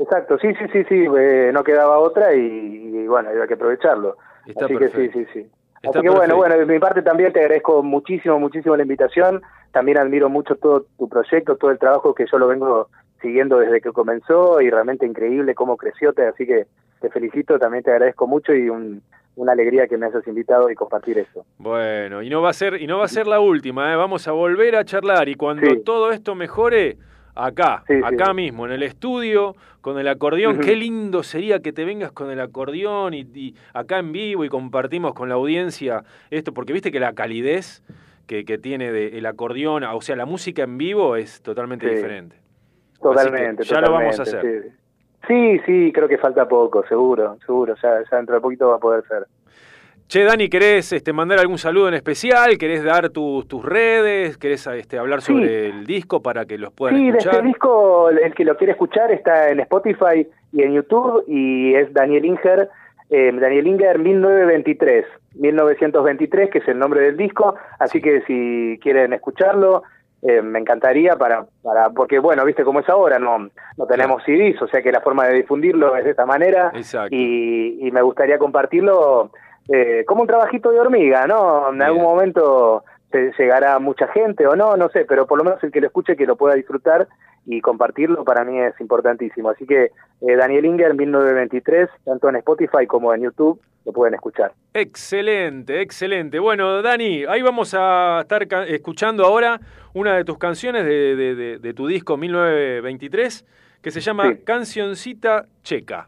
Exacto, sí, sí, sí, sí, eh, no quedaba otra y, y bueno, había que aprovecharlo. Está Así perfecto. que sí, sí, sí. Está Así que bueno, perfecto. bueno, de mi parte también te agradezco muchísimo, muchísimo la invitación. También admiro mucho todo tu proyecto, todo el trabajo que yo lo vengo siguiendo desde que comenzó y realmente increíble cómo creció. Te, así que te felicito, también te agradezco mucho y un- una alegría que me hayas invitado y compartir esto. Bueno, y no va a ser, y no va a ser la última, ¿eh? vamos a volver a charlar y cuando Sí. todo esto mejore, acá, Sí, sí. acá mismo, en el estudio, con el acordeón, qué lindo sería que te vengas con el acordeón y, y acá en vivo y compartimos con la audiencia esto, porque viste que la calidez que, que tiene de, el acordeón, o sea, la música en vivo es totalmente Sí. diferente. Totalmente, ya lo vamos a hacer. Sí. sí, sí, creo que falta poco, seguro, seguro, ya, ya dentro de poquito va a poder ser. Che, Dani, ¿querés este, mandar algún saludo en especial? ¿Querés dar tus tus redes? ¿Querés este, hablar Sí. sobre el disco para que los puedan Sí, de escuchar? este disco, el que lo quiere escuchar está en Spotify y en YouTube y es Daniel Inger, eh, Daniel Inger 1923, 1923, que es el nombre del disco, así que si quieren escucharlo, eh, me encantaría para, para, porque bueno, viste cómo es ahora, no, no tenemos CDs, o sea que la forma de difundirlo es de esta manera Exacto. y, y me gustaría compartirlo eh, como un trabajito de hormiga, ¿no? En Bien. algún momento se llegará mucha gente o no, no sé, pero por lo menos el que lo escuche que lo pueda disfrutar y compartirlo para mí es importantísimo. Así que eh, Daniel Inger 1923, tanto en Spotify como en YouTube, lo pueden escuchar. Excelente, excelente. Bueno, Dani, ahí vamos a estar escuchando ahora una de tus canciones de, de- de- de tu disco 1923, que se llama Sí. Cancioncita Checa.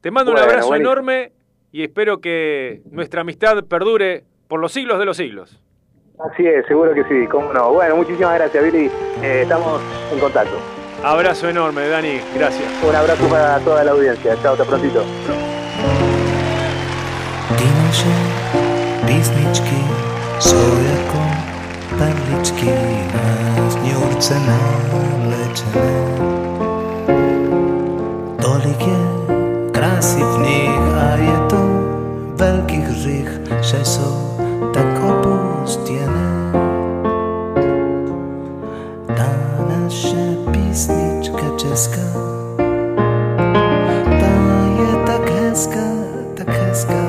Te mando un abrazo enorme y espero que nuestra amistad perdure por los siglos de los siglos. Así es, seguro que sí, cómo no. Bueno, muchísimas gracias, Billy. Eh, estamos en contacto. Abrazo enorme, Dani. Gracias. Un abrazo para toda la audiencia. Chao, hasta prontito. Dinoše, písničky hezká, tá je tak hezká, tak hezká,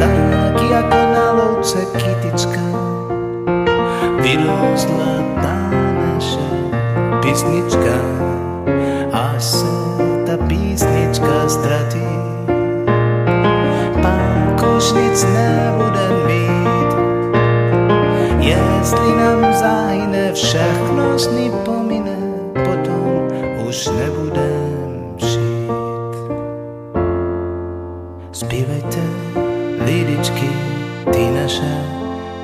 tak ako na louce kytička, vyrozla tá naša písnička, a se tá písnička ztratí. Pán už nic nebude mít, jestli nám zahne všechno sny už nebudem žít. Zpívejte lidičky, ty naše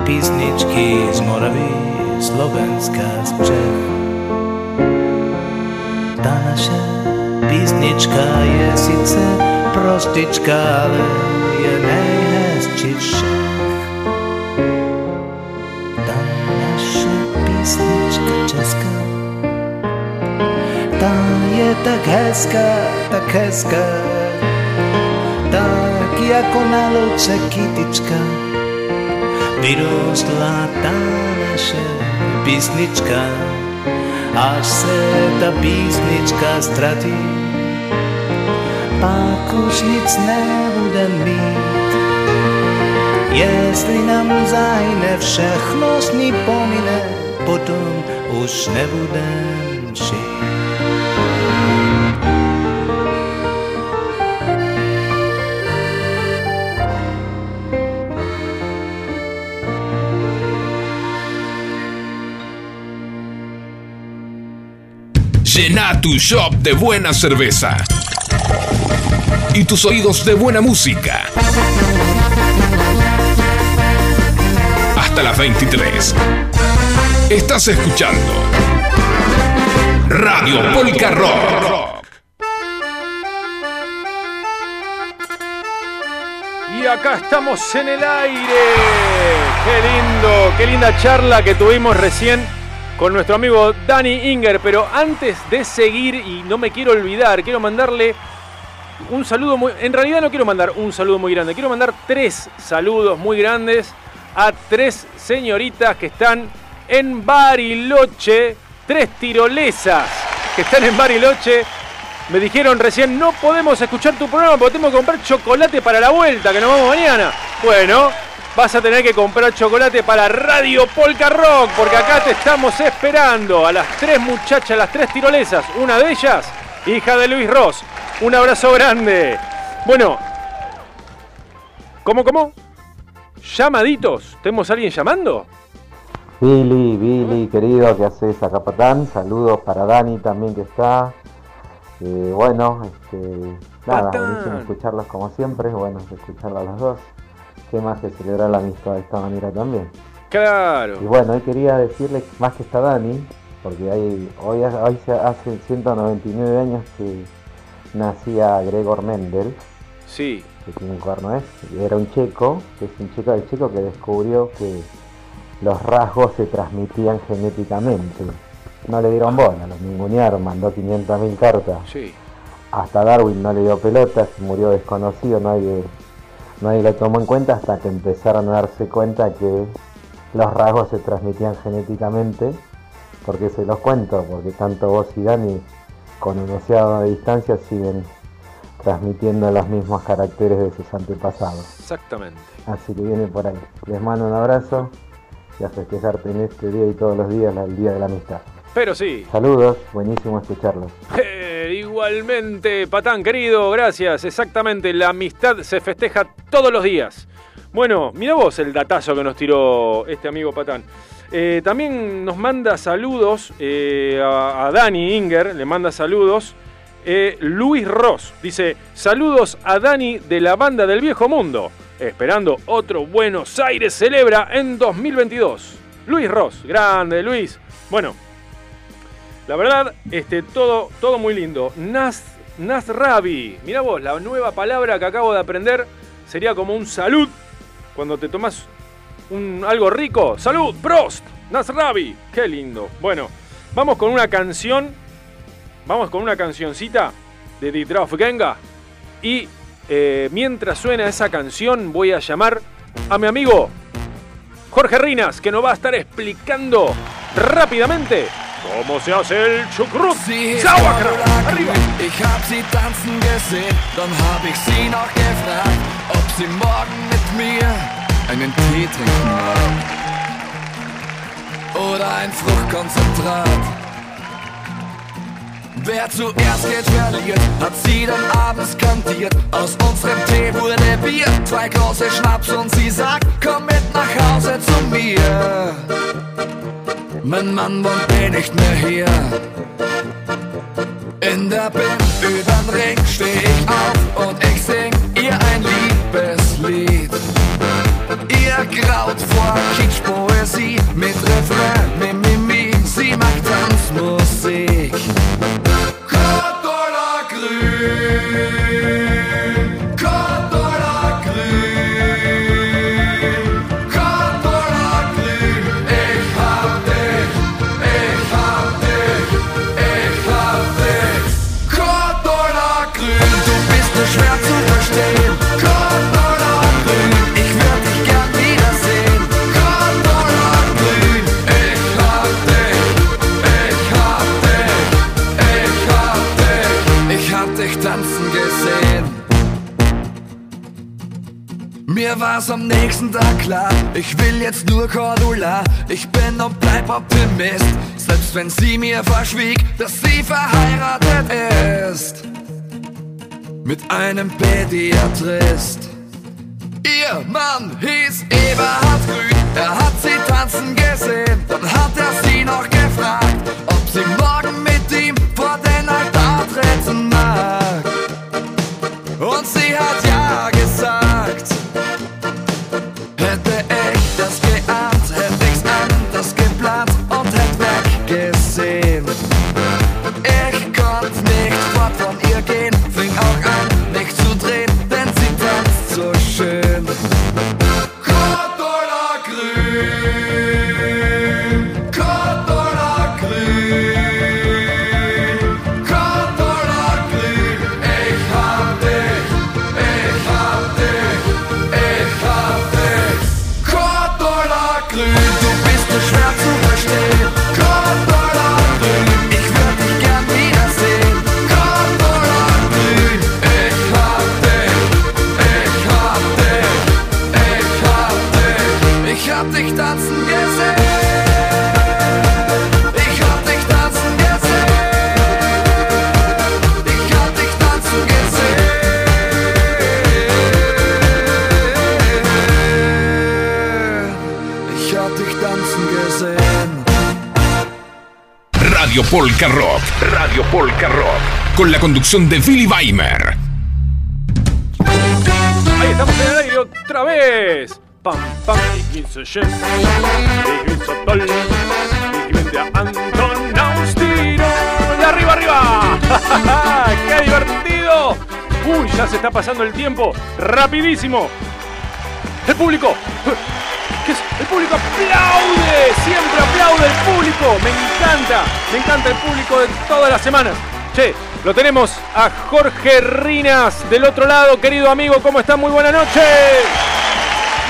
písničky z Moravy, Slovenska, z Čech. Ta naša písnička je sice prostička, ale je nejhezčí. Tak hezká, tak hezká, tak jako na louce kytička. Vyrostla ta naše písnička, až se ta písnička ztratí. Pak už nic nebudem mít, jestli nám zahyne všechno sny pomine, potom už nebudem žít. Llena tu shop de buena cerveza y tus oídos de buena música. Hasta las 23. Estás escuchando Radio Polka Rock. Y acá estamos en el aire. Qué lindo, qué linda charla que tuvimos recién con nuestro amigo Dani Inger. Pero antes de seguir, y no me quiero olvidar, quiero mandarle un saludo muy. En realidad no quiero mandar un saludo muy grande, quiero mandar tres saludos muy grandes a tres señoritas que están en Bariloche. Tres tirolesas que están en Bariloche. Me dijeron recién, no podemos escuchar tu programa porque tenemos que comprar chocolate para la vuelta, que nos vamos mañana. Bueno, vas a tener que comprar chocolate para Radio Polka Rock, porque acá te estamos esperando. A las tres muchachas, las tres tirolesas, una de ellas, hija de Luis Ross. Un abrazo grande. Bueno, ¿cómo, cómo? ¿Llamaditos? ¿Tenemos a alguien llamando? Billy, Billy, querido, ¿qué haces acá, Patán? Saludos para Dani también que está. Eh, bueno, este, nada, escucharlos como siempre, bueno, escucharlos a los dos. Qué más que celebrar la amistad de esta manera también. Claro. Y bueno, hoy quería decirle más que está Dani, porque hay, hoy, hoy hace 199 años que nacía Gregor Mendel, Sí, que tiene un cuerno es, era un checo, que es un checo del checo que descubrió que los rasgos se transmitían genéticamente. No le dieron bola, los ningunearon, mandó 500.000 cartas. sí. Hasta Darwin no le dio pelotas, murió desconocido, nadie, nadie lo tomó en cuenta hasta que empezaron a darse cuenta que los rasgos se transmitían genéticamente. porque se los cuento? Porque tanto vos y Dani, con un océano de distancia, siguen transmitiendo los mismos caracteres de sus antepasados. Exactamente. Así que viene por ahí. Les mando un abrazo y a festejarte en este día y todos los días el Día de la Amistad. Pero sí. Saludos, buenísimo escucharlos. Eh, igualmente, Patán, querido, gracias. Exactamente, la amistad se festeja todos los días. Bueno, mira vos el datazo que nos tiró este amigo Patán. Eh, también nos manda saludos eh, a, a Dani Inger, le manda saludos. Luis Ross dice: Saludos a Dani de la banda del viejo mundo. Esperando otro Buenos Aires celebra en 2022. Luis Ross, grande Luis. Bueno, la verdad, este, todo, todo muy lindo. Nas, Nasrabi. Mira vos, la nueva palabra que acabo de aprender sería como un salud. Cuando te tomas un, algo rico. Salud, Prost, Nasrabi. Qué lindo. Bueno, vamos con una canción. Vamos con una cancioncita de Dietrich Genga. Y eh, mientras suena esa canción, voy a llamar a mi amigo Jorge Rinas, que nos va a estar explicando rápidamente ¿Cómo se hace el chucrut? ¡Sauerkraut! ¡Arriba! Ich hab sie tanzen gesehen, dann hab ich sie noch gefragt, ob sie morgen mit mir einen Tee trinken mag. Oder ein Fruchtkonzentrat. Wer zuerst geht, verliert, hat sie dann abends kantiert. Aus unserem Tee wurde Bier, zwei große Schnaps und sie sagt, komm mit nach Hause zu mir. Mein Mann wohnt eh nicht mehr hier. In der Bin übern Ring steh ich auf und ich sing ihr ein Liebeslied. Ihr graut vor Kitschpoesie mit Refrain, War's am nächsten Tag klar, ich will jetzt nur Cordula. Ich bin und bleib Optimist, selbst wenn sie mir verschwieg, dass sie verheiratet ist. Mit einem Pädiatrist. Ihr Mann hieß Eberhard Grün, er hat sie tanzen gesehen, dann hat er sie noch gefragt, ob sie morgen mit ihm vor den Altar treten mag. Und sie hat Radio Polka Rock. Radio Polka Rock. Con la conducción de Billy Weimer. Ahí estamos en el aire otra vez. Pam, pam, ich bin so schön. Ich bin so Anton Austino. De arriba, arriba. (laughs) ¡Qué divertido! Uy, ya se está pasando el tiempo. Rapidísimo. El público. El público aplaude. Siempre aplaude el público. Me encanta. Me encanta el público de todas las semanas. Che, lo tenemos a Jorge Rinas del otro lado. Querido amigo, ¿cómo está? Muy buena noche.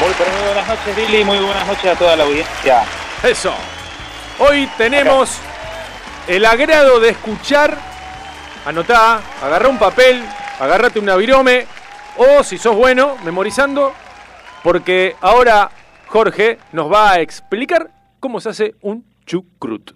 Muy, pero muy buenas noches, Billy. Muy buenas noches a toda la audiencia. Eso. Hoy tenemos el agrado de escuchar. Anotá, agarrá un papel, agarrate una virome. O si sos bueno, memorizando. Porque ahora Jorge nos va a explicar cómo se hace un chucrut.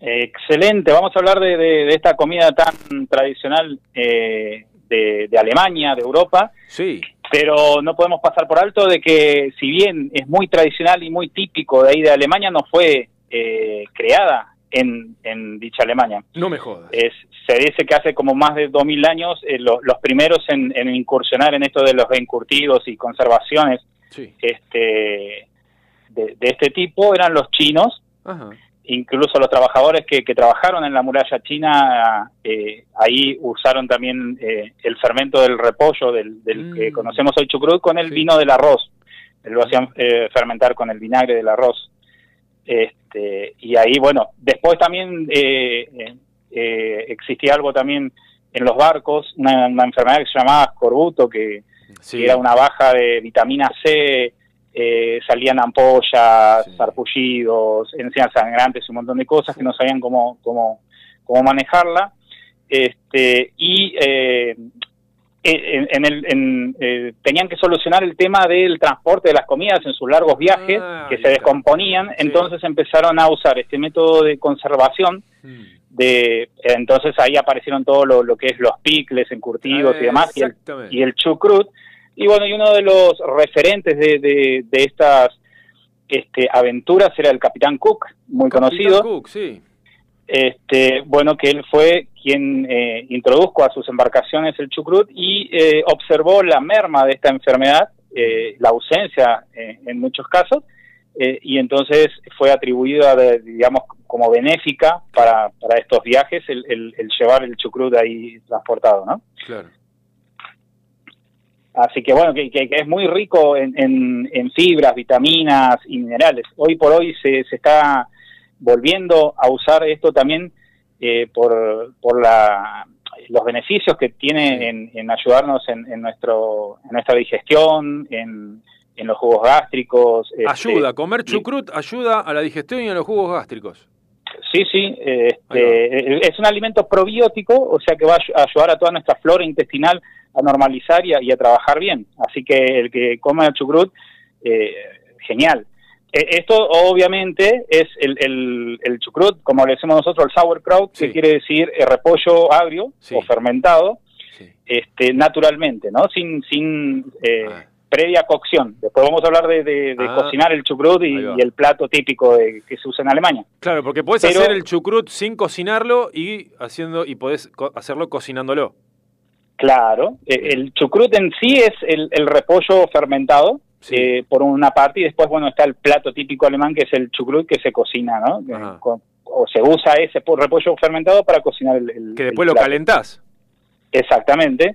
Excelente. Vamos a hablar de, de- de esta comida tan tradicional eh, de, de Alemania, de Europa. Sí. Pero no podemos pasar por alto de que, si bien es muy tradicional y muy típico de ahí de Alemania, no fue eh, creada en, en dicha Alemania. No me jodas. Es, se dice que hace como más de 2000 años eh, lo- los primeros en, en incursionar en esto de los encurtidos y conservaciones Sí. este, de, de este tipo eran los chinos, Ajá. incluso los trabajadores que, que trabajaron en la muralla china, eh, ahí usaron también eh, el fermento del repollo, del, del que Mm. conocemos hoy chucrut, con el Sí. vino del arroz. Lo hacían eh, fermentar con el vinagre del arroz. Este, y ahí, bueno, después también eh, eh, existía algo también en los barcos, una, una enfermedad que se llamaba escorbuto, que Sí. era una baja de vitamina C eh, salían ampollas, Sí. sarpullidos, encías sangrantes, un montón de cosas que no sabían cómo, cómo, cómo manejarla. Este, y eh, en, en el, en, eh, tenían que solucionar el tema del transporte de las comidas en sus largos viajes Ah, que se descomponían, Sí. entonces empezaron a usar este método de conservación Mm. de entonces ahí aparecieron todo lo, lo que es los picles encurtidos y demás y el, y el chucrut y bueno y uno de los referentes de, de, de estas este, aventuras era el capitán Cook muy Capitán conocido Cook, sí. este bueno que él fue quien eh, introdujo a sus embarcaciones el chucrut y eh, observó la merma de esta enfermedad eh, la ausencia eh, en muchos casos eh, y entonces fue atribuida de- digamos como benéfica para, para estos viajes el, el- el llevar el chucrut ahí transportado no Claro. Así que bueno, que, que- que es muy rico en, en- en fibras, vitaminas y minerales. Hoy por hoy se, se está volviendo a usar esto también eh, por, por la, los beneficios que tiene en, en ayudarnos en, en nuestro, en nuestra digestión, en, en los jugos gástricos. este, Ayuda, comer y- chucrut ayuda a la digestión y a los jugos gástricos. Sí, sí, este, es un alimento probiótico, o sea que va a ayu- a ayudar a toda nuestra flora intestinal a normalizar y a, y a trabajar bien. Así que el que come el chucrut, eh, genial. Eh, esto obviamente es el, el, el chucrut, como le decimos nosotros, el sauerkraut, Sí. que quiere decir eh, repollo agrio Sí. o fermentado, Sí. este, naturalmente, ¿no? Sin, sin eh, Ah. Previa cocción. Después vamos a hablar de, de- de Ah. cocinar el chucrut y, el plato típico de- que se usa en Alemania. Claro, porque Pero- hacer el chucrut sin cocinarlo y haciendo y podés co- hacerlo cocinándolo. Claro, eh, el chucrut en sí es el, el repollo fermentado, Sí. eh, por una parte, y después, bueno, está el plato típico alemán que es el chucrut que se cocina, ¿no? Eh, Ajá. o se usa ese po- repollo fermentado para cocinar el, el- Que el después lo calentás. Exactamente.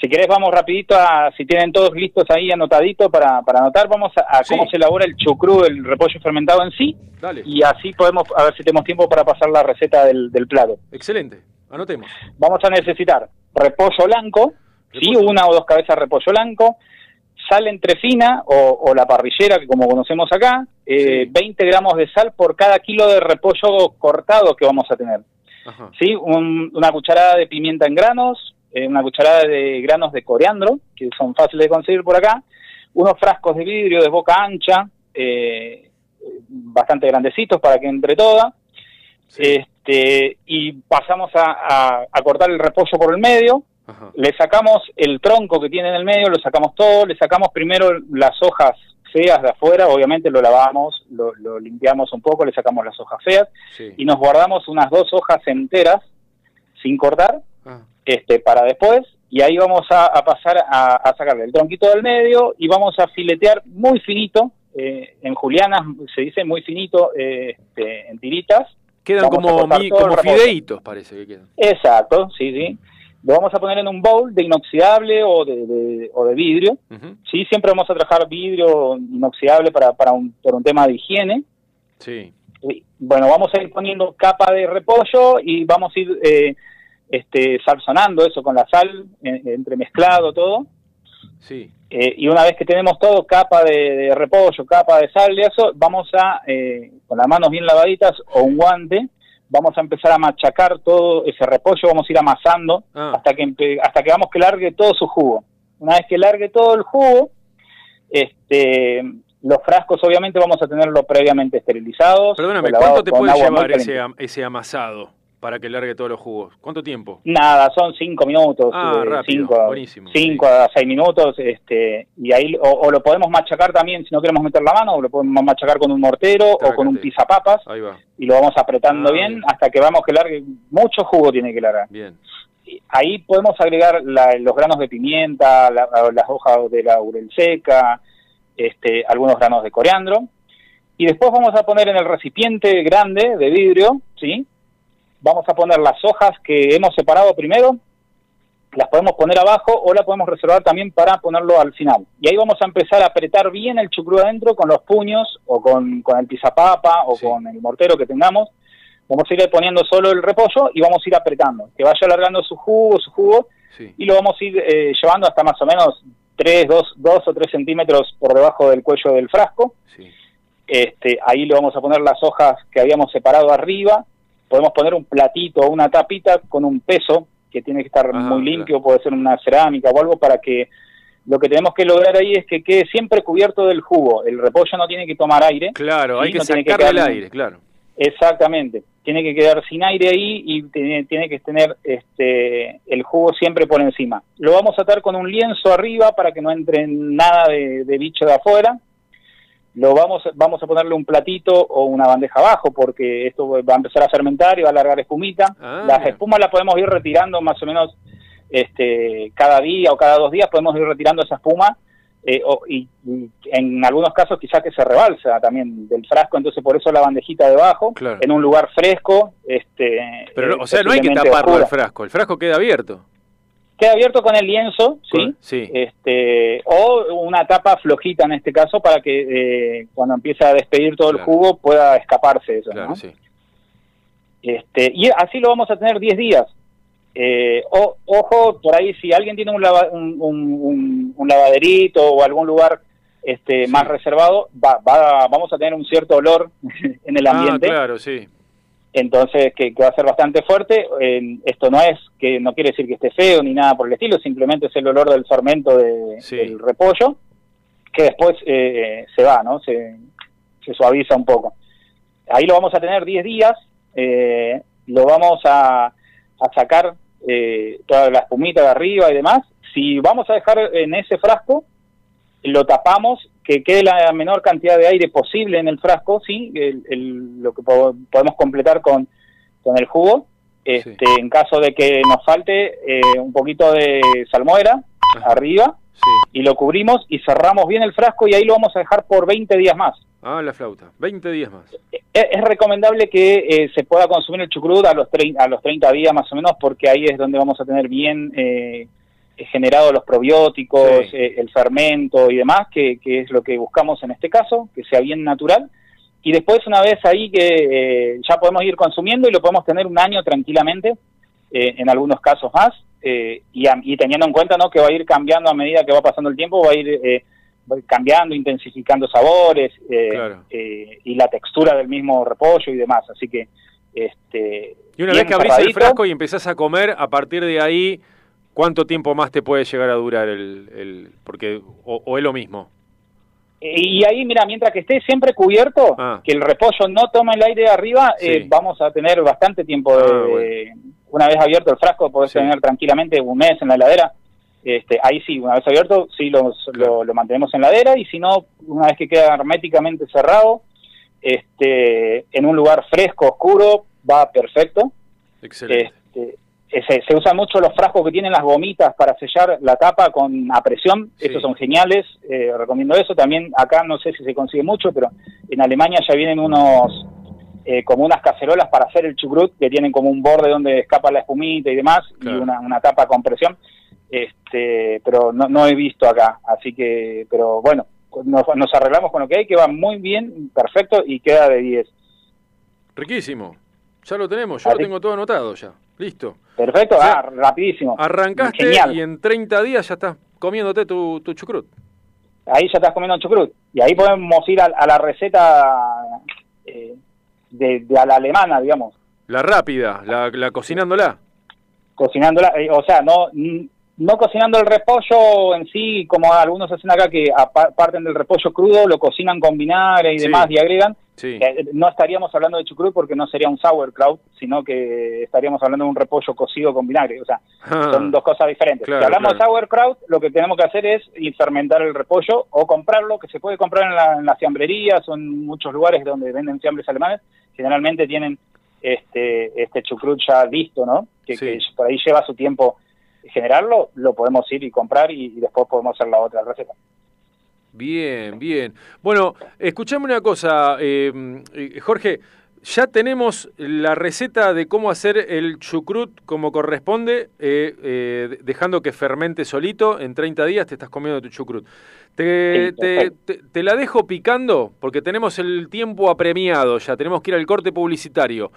Si querés, vamos rapidito a, si tienen todos listos ahí anotadito para, para anotar, vamos a, a Sí. cómo se elabora el chucrut, el repollo fermentado en sí, Dale. y así podemos, a ver si tenemos tiempo para pasar la receta del, del plato. Excelente. Anotemos. Vamos a necesitar repollo blanco, sí, una o dos cabezas de repollo blanco, sal entrefina o, o la parrillera, que como conocemos acá, eh, Sí. 20 gramos de sal por cada kilo de repollo cortado que vamos a tener. Ajá. ¿sí? Un- una cucharada de pimienta en granos, eh, una cucharada de granos de coriandro, que son fáciles de conseguir por acá, unos frascos de vidrio de boca ancha, eh, bastante grandecitos para que entre toda, Sí. este, y pasamos a, a- a cortar el repollo por el medio, Ajá. le sacamos el tronco que tiene en el medio, lo sacamos todo, le sacamos primero las hojas feas de afuera, obviamente lo lavamos, lo, lo limpiamos un poco, le sacamos las hojas feas Sí. y nos guardamos unas dos hojas enteras sin cortar Ah, este, para después y ahí vamos a, a pasar a, a sacarle el tronquito del medio y vamos a filetear muy finito, eh, en julianas se dice muy finito, eh, este, en tiritas. Quedan Vamos como, mi- fideitos, parece que quedan. Exacto, sí, sí. Lo vamos a poner en un bowl de inoxidable o de, de- o de vidrio. Sí, siempre vamos a trabajar vidrio inoxidable para, para un, por un tema de higiene. Sí. Y, Bueno, vamos a ir poniendo capa de repollo y vamos a ir eh, este, salsonando eso con la sal, entremezclado todo. Sí. Eh, y una vez que tenemos todo, capa de, de repollo, capa de sal y eso, vamos a, eh, con las manos bien lavaditas o un guante, vamos a empezar a machacar todo ese repollo, vamos a ir amasando Ah. hasta que hasta que vamos que largue todo su jugo. Una vez que largue todo el jugo, este, los frascos obviamente vamos a tenerlo previamente esterilizados. Perdóname, ¿cuánto te puede llevar ese, am- ese amasado para que largue todos los jugos? ¿Cuánto tiempo? Nada, son cinco minutos, Ah, eh, rápido, cinco, buenísimo, cinco a seis minutos, este, y ahí o, o lo podemos machacar también si no queremos meter la mano, o lo podemos machacar con un mortero o con un pizapapas Ahí va. y lo vamos apretando Ah, bien bien. hasta que vamos que largue mucho jugo tiene que largar. Bien. Ahí podemos agregar la- los granos de pimienta, la- las hojas de laurel seca, este, algunos granos de coriandro. Y después vamos a poner en el recipiente grande de vidrio, ¿sí? Vamos a poner las hojas que hemos separado primero, las podemos poner abajo o la podemos reservar también para ponerlo al final. Y ahí vamos a empezar a apretar bien el chucrú adentro con los puños o con, con el pizapapa o Sí. con el mortero que tengamos. Vamos a ir poniendo solo el repollo y vamos a ir apretando, que vaya alargando su jugo, su jugo, Sí. y lo vamos a ir eh, llevando hasta más o menos 3, 2, 2 o 3 centímetros por debajo del cuello del frasco. Sí. Este, ahí le vamos a poner las hojas que habíamos separado arriba. Podemos poner un platito o una tapita con un peso que tiene que estar Ah, muy limpio, puede ser una cerámica o algo para que lo que tenemos que lograr ahí es que quede siempre cubierto del jugo. El repollo no tiene que tomar aire. Claro, hay Sí, que no tiene que sacarle el quedar- aire, claro. Exactamente. Tiene que quedar sin aire ahí y tiene, tiene que tener este, el jugo siempre por encima. Lo vamos a atar con un lienzo arriba para que no entre nada de, de bicho de afuera. Lo vamos, vamos a ponerle un platito o una bandeja abajo porque esto va a empezar a fermentar y va a largar espumita. Ah. Las espumas las podemos ir retirando más o menos este, cada día o cada dos días podemos ir retirando esa espuma eh, o- y, y en algunos casos quizás que se rebalsa también del frasco, entonces por eso la bandejita debajo, Claro. en un lugar fresco. Este, Pero, o sea, no hay que taparlo el frasco, el frasco queda abierto. Queda abierto con el lienzo, ¿sí? Sí. Este, o una tapa flojita en este caso para que eh, cuando empiece a despedir todo Claro. el jugo pueda escaparse eso. Claro, ¿no? sí. Este, y así lo vamos a tener 10 días. Eh, o- ojo, por ahí si alguien tiene un, lava- un, un- un- un lavaderito o algún lugar este, Sí. más reservado, va, va- vamos a tener un cierto olor (laughs) en el ambiente, Ah, claro, sí. Entonces que, que va a ser bastante fuerte. Eh, esto no es que no quiere decir que esté feo ni nada por el estilo, simplemente es el olor del de- Sí. del repollo que después eh, se va, ¿no? Se, se suaviza un poco. Ahí lo vamos a tener 10 días, eh, lo vamos a, a sacar eh, toda la espumita de arriba y demás. Si vamos a dejar en ese frasco, lo tapamos, que quede la menor cantidad de aire posible en el frasco, ¿sí? El- el- lo que po- podemos completar con, con el jugo. Este, En caso de que nos falte eh, un poquito de salmuera Ajá. arriba, Sí. y lo cubrimos y cerramos bien el frasco y ahí lo vamos a dejar por 20 días más. Ah, la flauta. 20 días más. Es, es recomendable que eh, se pueda consumir el chucrut a los, a los 30 días más o menos porque ahí es donde vamos a tener bien eh, generados los probióticos, Sí. eh, el fermento y demás, que, que es lo que buscamos en este caso, que sea bien natural. Y después una vez ahí que eh, ya podemos ir consumiendo y lo podemos tener un año tranquilamente, eh, en algunos casos más, eh, y, a- y teniendo en cuenta ¿no? que va a ir cambiando a medida que va pasando el tiempo, va a ir eh, va a ir cambiando, intensificando sabores eh, Claro. eh, y la textura del mismo repollo y demás. Así que, este, Y una vez que abrís el frasco y empezás a comer, a partir de ahí, ¿cuánto tiempo más te puede llegar a durar el... el porque o, o es lo mismo? Y ahí, mira, mientras que esté siempre cubierto, Ah. que el repollo no tome el aire de arriba, Sí. eh, vamos a tener bastante tiempo de... Ah, bueno. Una vez abierto el frasco, podés Sí. tener tranquilamente un mes en la heladera. Este, ahí sí, una vez abierto, sí los- Claro. lo, lo mantenemos en la heladera y si no, una vez que queda herméticamente cerrado, este, en un lugar fresco, oscuro, va perfecto. Excelente. Este, eh, se, se usan mucho los frascos que tienen las gomitas para sellar la tapa con a presión. Sí. Estos son geniales, eh, recomiendo eso. También acá no sé si se consigue mucho, pero en Alemania ya vienen unos eh, como unas cacerolas para hacer el chucrut que tienen como un borde donde escapa la espumita y demás Claro. y una, una tapa con presión. Este, pero no, no he visto acá, así que, pero bueno, nos, nos arreglamos con lo que hay, que va muy bien, perfecto y queda de 10. Riquísimo. Ya lo tenemos, yo Así- lo tengo todo anotado ya. Listo. Perfecto, O sea, ah, rapidísimo. Arrancaste Genial. y en 30 días ya estás comiéndote tu, tu chucrut. ahí ya estás comiendo chucrut. Y ahí podemos ir a, a la receta eh, de, de a la alemana, digamos, La rápida, la, la cocinándola. cocinándola, eh, o sea, no no cocinando el repollo en sí, como algunos hacen acá, que parten del repollo crudo, lo cocinan con vinagre y Sí. demás y agregan. Sí. Eh, no estaríamos hablando de chucrut porque no sería un sauerkraut, sino que estaríamos hablando de un repollo cocido con vinagre. O sea, Ah, son dos cosas diferentes. claro, si hablamos claro. de sauerkraut, lo que tenemos que hacer es fermentar el repollo o comprarlo, que se puede comprar en, la- en las fiambrerías o en muchos lugares donde venden fiambres alemanes. Generalmente tienen este este chucrut ya listo, ¿no? Que, Sí. que por ahí lleva su tiempo generarlo, lo podemos ir y comprar y, y después podemos hacer la otra receta. Bien, bien. Bueno, escuchame una cosa, eh, eh, Jorge. Ya tenemos la receta de cómo hacer el chucrut como corresponde, eh, eh, dejando que fermente solito. En 30 días te estás comiendo tu chucrut. Te, Sí, te, te- te la dejo picando porque tenemos el tiempo apremiado ya. Tenemos que ir al corte publicitario.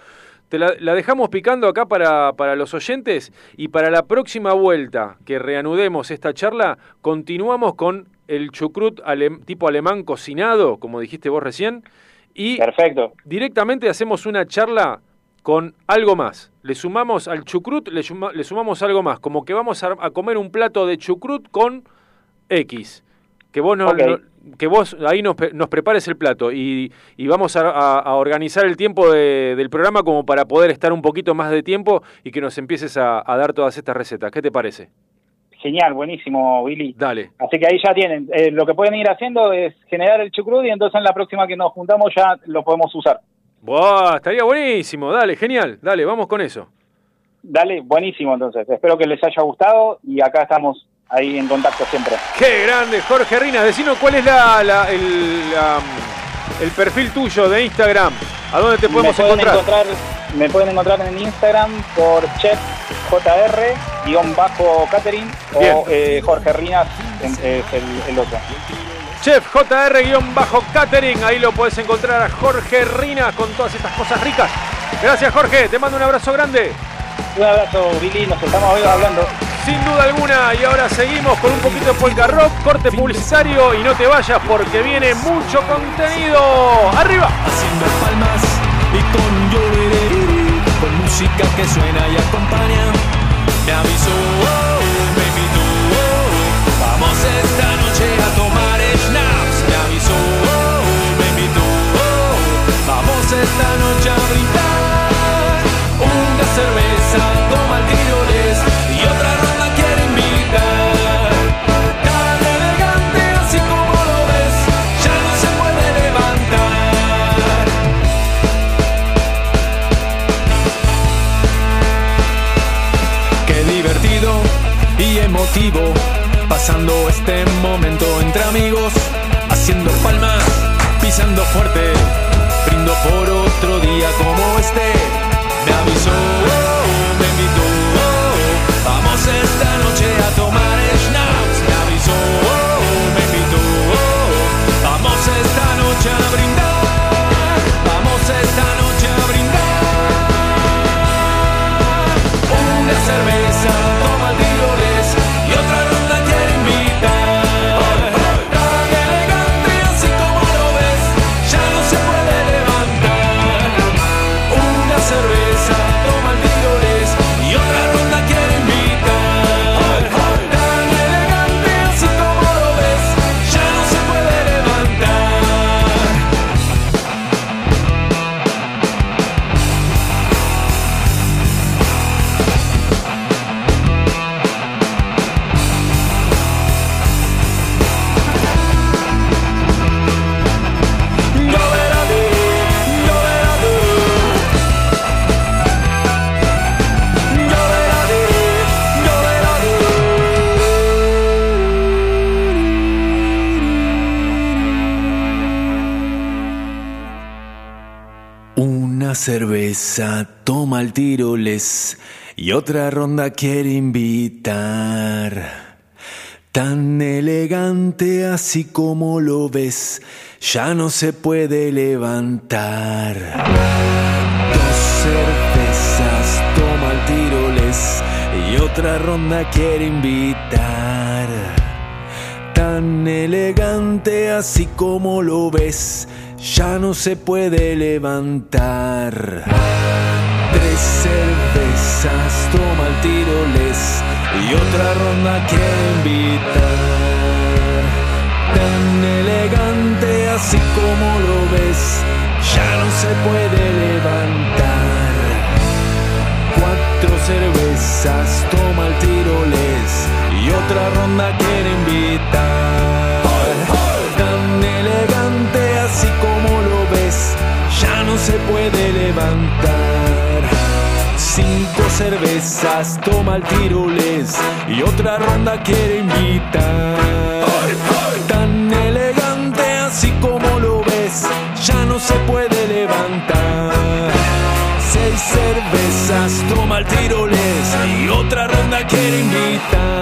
Te la, la dejamos picando acá para, para los oyentes y para la próxima vuelta que reanudemos esta charla, continuamos con el chucrut tipo alemán cocinado, como dijiste vos recién, y Perfecto. directamente hacemos una charla con algo más. Le sumamos al chucrut, le, suma- le sumamos algo más, como que vamos a, a comer un plato de chucrut con X. Que vos, no, no- que vos ahí nos, nos prepares el plato y, y vamos a, a- a organizar el tiempo de- del programa como para poder estar un poquito más de tiempo y que nos empieces a, a dar todas estas recetas. ¿Qué te parece? Genial, buenísimo, Billy. Dale. Así que ahí ya tienen. Eh, lo que pueden ir haciendo es generar el chucrut y entonces en la próxima que nos juntamos ya lo podemos usar. Buah, estaría buenísimo. Dale, genial. Dale, vamos con eso. Dale, buenísimo entonces. Espero que les haya gustado y acá estamos ahí en contacto siempre. Qué grande, Jorge Rina. Decinos cuál es la, la- el, la- el perfil tuyo de Instagram. ¿A dónde te podemos me encontrar? Me pueden encontrar en Instagram por chef JR, guion bajo catering, Bien. o eh, Jorge Rinas es el, el otro. Chef JR-Catering. Ahí lo puedes encontrar a Jorge Rina con todas estas cosas ricas. Gracias, Jorge. Te mando un abrazo grande. Un abrazo, Billy, nos estamos hablando. Sin duda alguna. Y ahora seguimos con un poquito de polka rock, corte publicitario. Y no te vayas porque viene mucho contenido. ¡Arriba! haciendo palmas y con lloreré, con música que suena y acompaña. Me avisó, pasando este momento entre amigos, haciendo palmas, pisando fuerte, brindo por otro día como este. Cerveza toma el tiroles y otra ronda quiere invitar. Tan elegante así como lo ves, ya no se puede levantar. Dos cervezas toma el tiroles y otra ronda quiere invitar. Tan elegante así como lo ves, ya no se puede levantar. Tres cervezas toma el tiroles y otra ronda quiere invitar. Tan elegante así como lo ves, ya no se puede levantar. Cuatro cervezas toma el tiroles y otra ronda quiere invitar. Se puede levantar. Cinco cervezas toma el tiroles y otra ronda quiere invitar. Tan elegante así como lo ves, ya no se puede levantar. Seis cervezas toma el tiroles y otra ronda quiere invitar.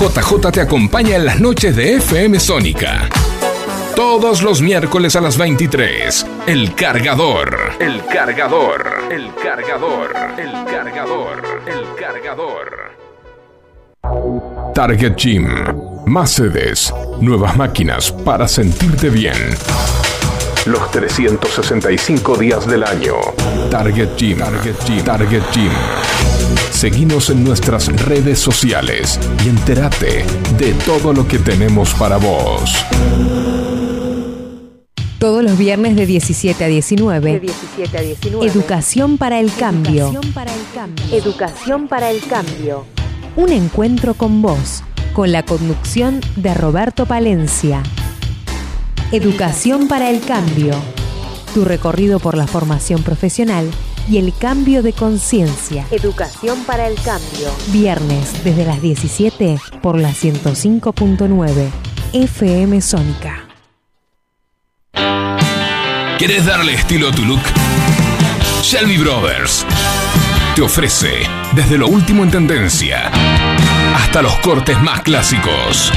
JJ te acompaña en las noches de FM Sónica. Todos los miércoles a las 23. El cargador. El cargador. El cargador. El cargador. El cargador. Target Gym. Más sedes. Nuevas máquinas para sentirte bien. Los 365 días del año. Target Gym. Target Gym. Target Gym. Seguinos en nuestras redes sociales y entérate de todo lo que tenemos para vos. Todos los viernes de 17 a 19. Educación para el cambio. Educación para el cambio. Un encuentro con vos, con la conducción de Roberto Palencia. Educación para el cambio. Tu recorrido por la formación profesional y el cambio de conciencia. Educación para el cambio. Viernes desde las 17 por la 105.9 FM Sónica. ¿Quieres darle estilo a tu look? Shelby Brothers te ofrece desde lo último en tendencia hasta los cortes más clásicos.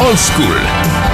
Old School.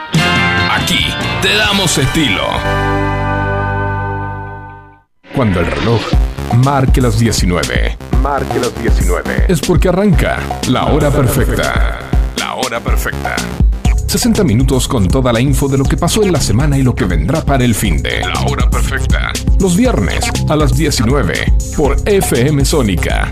Aquí te damos estilo. Cuando el reloj marque las 19. Marque las 19. Es porque arranca la hora perfecta. La hora perfecta. 60 minutos con toda la info de lo que pasó en la semana y lo que vendrá para el fin de La hora perfecta. Los viernes a las 19 por FM Sónica.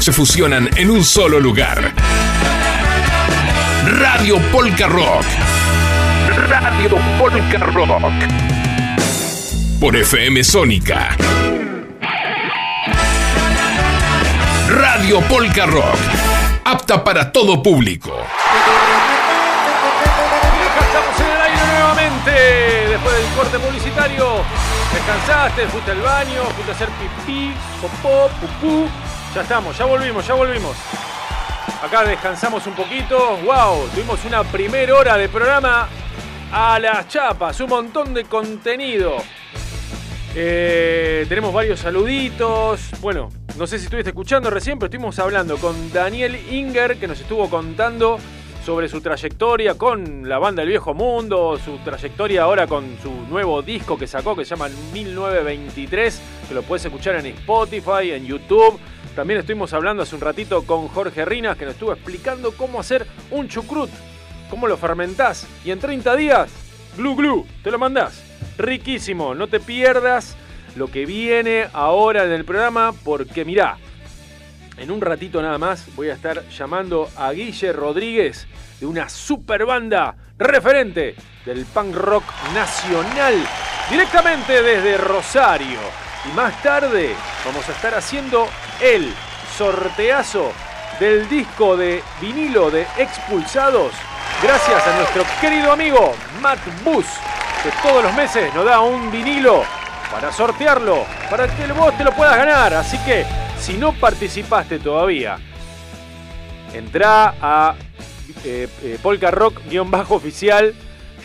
se fusionan en un solo lugar. Radio Polka Rock. Radio Polka Rock. Por FM Sónica. Radio Polka Rock. Apta para todo público. Estamos en el aire nuevamente. Después del corte publicitario. Descansaste, fuiste al baño, fuiste a hacer pipí, popó, pupú. Ya estamos, ya volvimos, ya volvimos. Acá descansamos un poquito. ¡Wow! Tuvimos una primera hora de programa a las chapas. Un montón de contenido. Eh, tenemos varios saluditos. Bueno, no sé si estuviste escuchando recién, pero estuvimos hablando con Daniel Inger, que nos estuvo contando sobre su trayectoria con la banda El Viejo Mundo, su trayectoria ahora con su nuevo disco que sacó que se llama 1923, que lo puedes escuchar en Spotify, en YouTube, También estuvimos hablando hace un ratito con Jorge Rinas, que nos estuvo explicando cómo hacer un chucrut, cómo lo fermentás. Y en 30 días, glu glu, te lo mandás. Riquísimo, no te pierdas lo que viene ahora en el programa, porque mirá, en un ratito nada más voy a estar llamando a Guille Rodríguez de una super banda referente del punk rock nacional directamente desde Rosario. Y más tarde vamos a estar haciendo el sorteazo del disco de vinilo de Expulsados gracias a nuestro querido amigo Matt Bus que todos los meses nos da un vinilo para sortearlo, para que vos te lo puedas ganar. Así que si no participaste todavía, entra a eh, eh, Polka Rock-oficial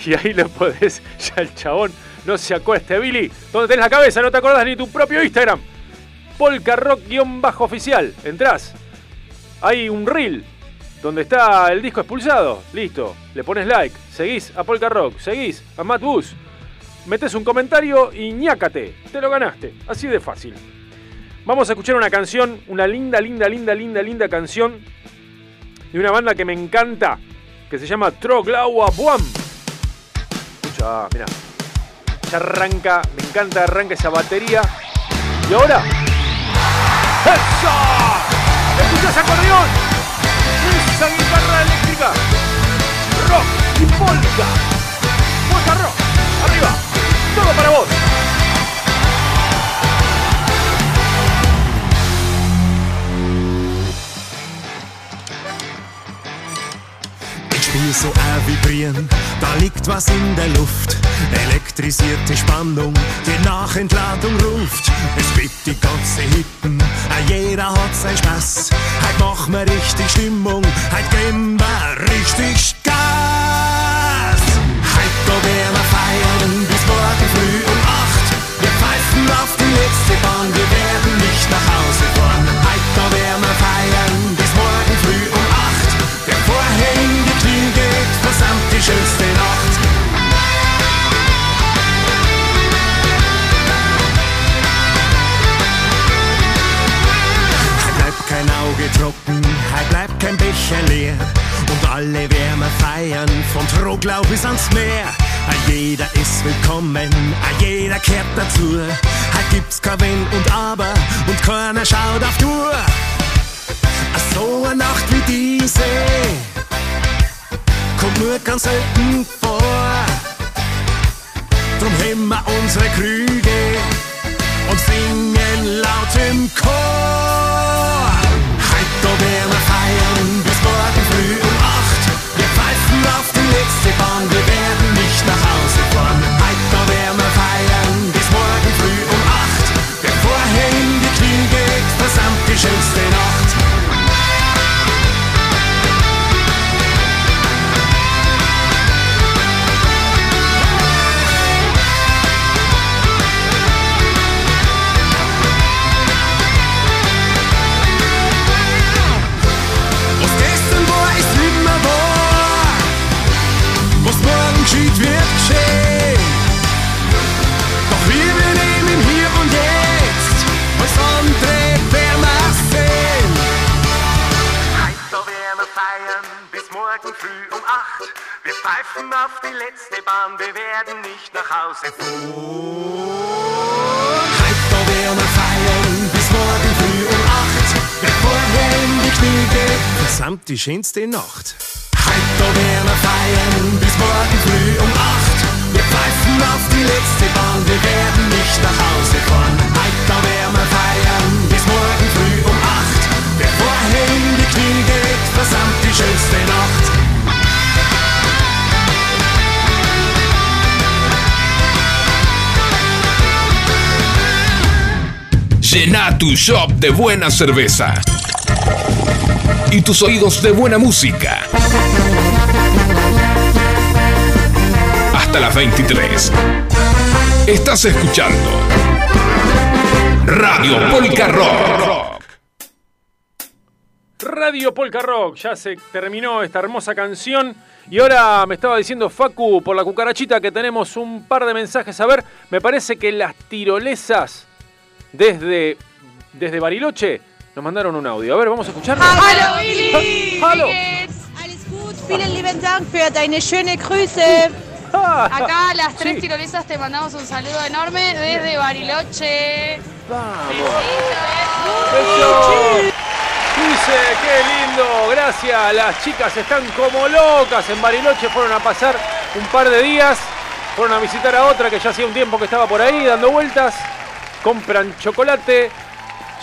y ahí lo podés. (laughs) Ya el chabón no se acueste, Billy. ¿Dónde tenés la cabeza? No te acordás ni tu propio Instagram. Polka Rock-oficial. Entrás. Hay un reel donde está el disco expulsado. Listo. Le pones like. Seguís a Polka Rock. Seguís a Matt Bus. Metes un comentario y ñácate. Te lo ganaste. Así de fácil. Vamos a escuchar una canción, una linda, linda, linda, linda, linda canción de una banda que me encanta, que se llama Troglaua Buam. Escucha, mira. Ya arranca, me encanta, arranca esa batería. Y ahora. ¡Eso! ¡Escucha ese acordeón! ¡Esa guitarra eléctrica! ¡Rock y polka! ¡Polka rock! ¡Arriba! ¡Todo para vos! Spür so ein Vibrieren, da liegt was in der Luft. Elektrisierte Spannung, die Nachentladung ruft. Es gibt die ganze Hitten, ah, jeder hat sein Spaß. Heute machen wir richtig Stimmung, heute geben wir richtig Gas. Heute da werden wir feiern bis morgen früh um acht. Wir pfeifen auf die letzte Bahn, wir Auge trocken, heute bleibt kein Becher leer. Und alle wir feiern, von Troglau bis ans Meer. Ah, Jeder ist willkommen, ah, jeder kehrt dazu. Heute gibt's kein Wenn und Aber und keiner schaut auf die Uhr. Ah, So eine Nacht wie diese kommt nur ganz selten vor. Drum heben wir unsere Krüge und singen laut im Chor. Feiern bis morgen früh um acht. Wir pfeifen auf die letzte Bahn, wir werden nicht nach Hause fahren. Heute werden wir feiern bis morgen früh um acht. Wer vorher in die geht, versammelt die schönste Nacht. Werden nicht nach Hause fahren. Heute werden wir feiern bis morgen früh um acht. Wer vorher in die Knie geht, versammelt die schönste Nacht. Heute da werden wir feiern bis morgen früh um acht. Wir pfeifen auf die letzte Bahn, wir werden nicht nach Hause fahren. Heute da werden wir feiern bis morgen früh um acht. Wer vorher in die Knie geht, versammelt die schönste Nacht. Llena tu shop de buena cerveza y tus oídos de buena música. Hasta las 23. Estás escuchando Radio Polka Rock. Radio Polka Rock, ya se terminó esta hermosa canción y ahora me estaba diciendo Facu por la cucarachita que tenemos un par de mensajes a ver. Me parece que las tirolesas desde, desde Bariloche nos mandaron un audio. A ver, vamos a escucharlo. Hallo Willi, Hallo. Alles gut, vielen lieben Dank für deine schöne Grüße. Acá las tres tirolesas te mandamos un saludo enorme desde Bariloche. Eso. Dice, qué lindo, gracias. Las chicas están como locas en Bariloche, fueron a pasar un par de días, fueron a visitar a otra que ya hacía un tiempo que estaba por ahí dando vueltas, compran chocolate.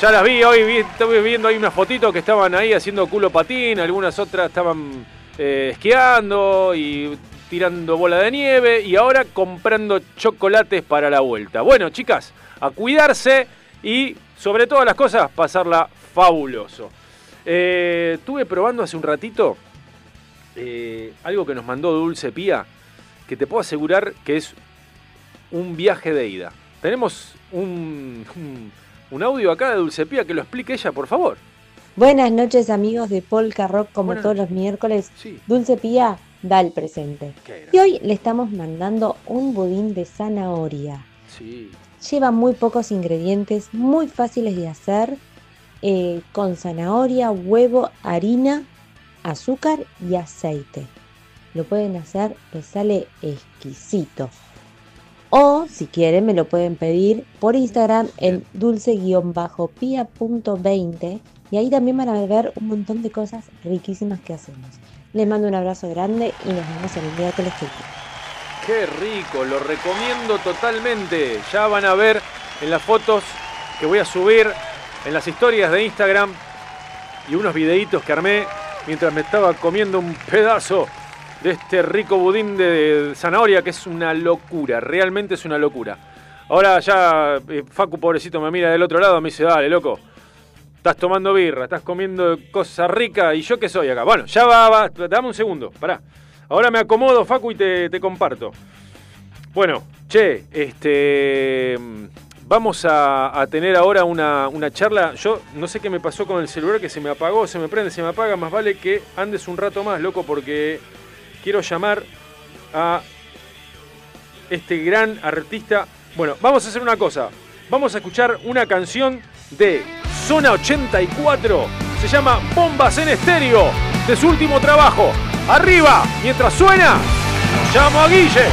Ya las vi hoy, vi, estuve viendo ahí unas fotitos que estaban ahí haciendo culo patín, algunas otras estaban eh, esquiando y tirando bola de nieve y ahora comprando chocolates para la vuelta. Bueno, chicas, a cuidarse y sobre todas las cosas pasarla fabuloso. Eh, estuve probando hace un ratito eh, algo que nos mandó Dulce Pía, que te puedo asegurar que es un viaje de ida. Tenemos un, un, un audio acá de Dulce Pía que lo explique ella, por favor. Buenas noches amigos de Polka Rock, como Buenas todos los miércoles. Dulce Pía da el presente. Y hoy le estamos mandando un budín de zanahoria. Sí. Lleva muy pocos ingredientes, muy fáciles de hacer, eh, con zanahoria, huevo, harina, azúcar y aceite. Lo pueden hacer, les sale exquisito. O si quieren me lo pueden pedir por Instagram en dulce-pia.20 y ahí también van a ver un montón de cosas riquísimas que hacemos. Les mando un abrazo grande y nos vemos el miércoles que. Qué rico, lo recomiendo totalmente. Ya van a ver en las fotos que voy a subir en las historias de Instagram y unos videitos que armé mientras me estaba comiendo un pedazo de este rico budín de zanahoria que es una locura, realmente es una locura. Ahora ya eh, Facu pobrecito me mira del otro lado me dice, dale loco, estás tomando birra, estás comiendo cosas ricas y yo qué soy acá. Bueno, ya va, va, dame un segundo, pará. Ahora me acomodo Facu y te, te comparto. Bueno, che, este... Vamos a, a tener ahora una, una charla. Yo no sé qué me pasó con el celular, que se me apagó, se me prende, se me apaga. Más vale que andes un rato más, loco, porque quiero llamar a este gran artista. Bueno, vamos a hacer una cosa. Vamos a escuchar una canción de Zona 84. Se llama Bombas en Estéreo, de su último trabajo. Arriba, mientras suena, llamo a Guille.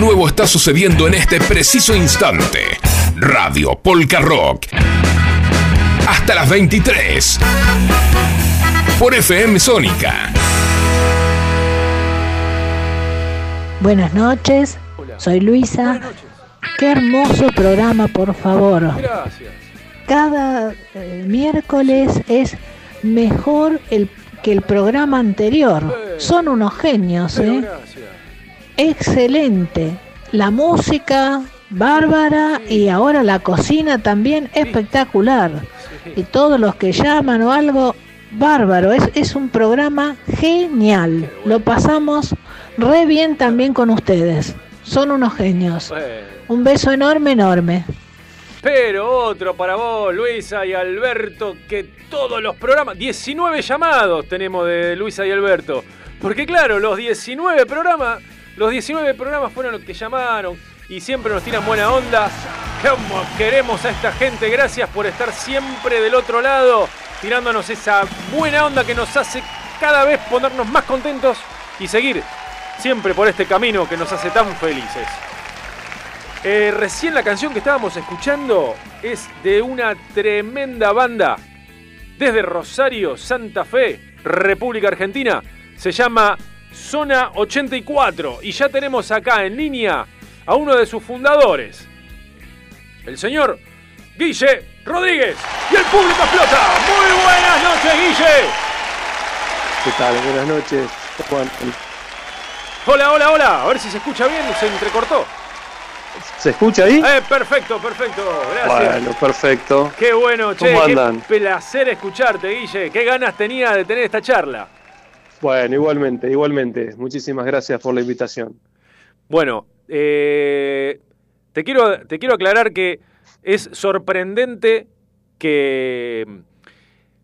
Nuevo está sucediendo en este preciso instante. Radio Polka Rock. Hasta las 23. Por FM Sónica. Buenas noches, soy Luisa. Qué hermoso programa, por favor. Gracias. Cada eh, miércoles es mejor el, que el programa anterior. Son unos genios, ¿eh? Excelente. La música, bárbara, y ahora la cocina también espectacular. Y todos los que llaman o algo, bárbaro. Es, es un programa genial. Lo pasamos re bien también con ustedes. Son unos genios. Un beso enorme, enorme. Pero otro para vos, Luisa y Alberto, que todos los programas, 19 llamados tenemos de Luisa y Alberto. Porque claro, los 19 programas, los 19 programas fueron los que llamaron y siempre nos tiran buena onda. Como queremos a esta gente, gracias por estar siempre del otro lado, tirándonos esa buena onda que nos hace cada vez ponernos más contentos y seguir siempre por este camino que nos hace tan felices. Eh, recién la canción que estábamos escuchando es de una tremenda banda desde Rosario, Santa Fe, República Argentina. Se llama Zona 84 y ya tenemos acá en línea a uno de sus fundadores, el señor Guille Rodríguez. Y el público explota. Muy buenas noches, Guille. ¿Qué tal? Buenas noches. Hola, hola, hola. A ver si se escucha bien, se entrecortó. ¿Se escucha ahí? Eh, perfecto, perfecto. Gracias. Bueno, perfecto. Qué bueno, che. ¿Cómo qué placer escucharte, Guille. Qué ganas tenía de tener esta charla. Bueno, igualmente, igualmente. Muchísimas gracias por la invitación. Bueno, eh, te, quiero, te quiero aclarar que es sorprendente que mm,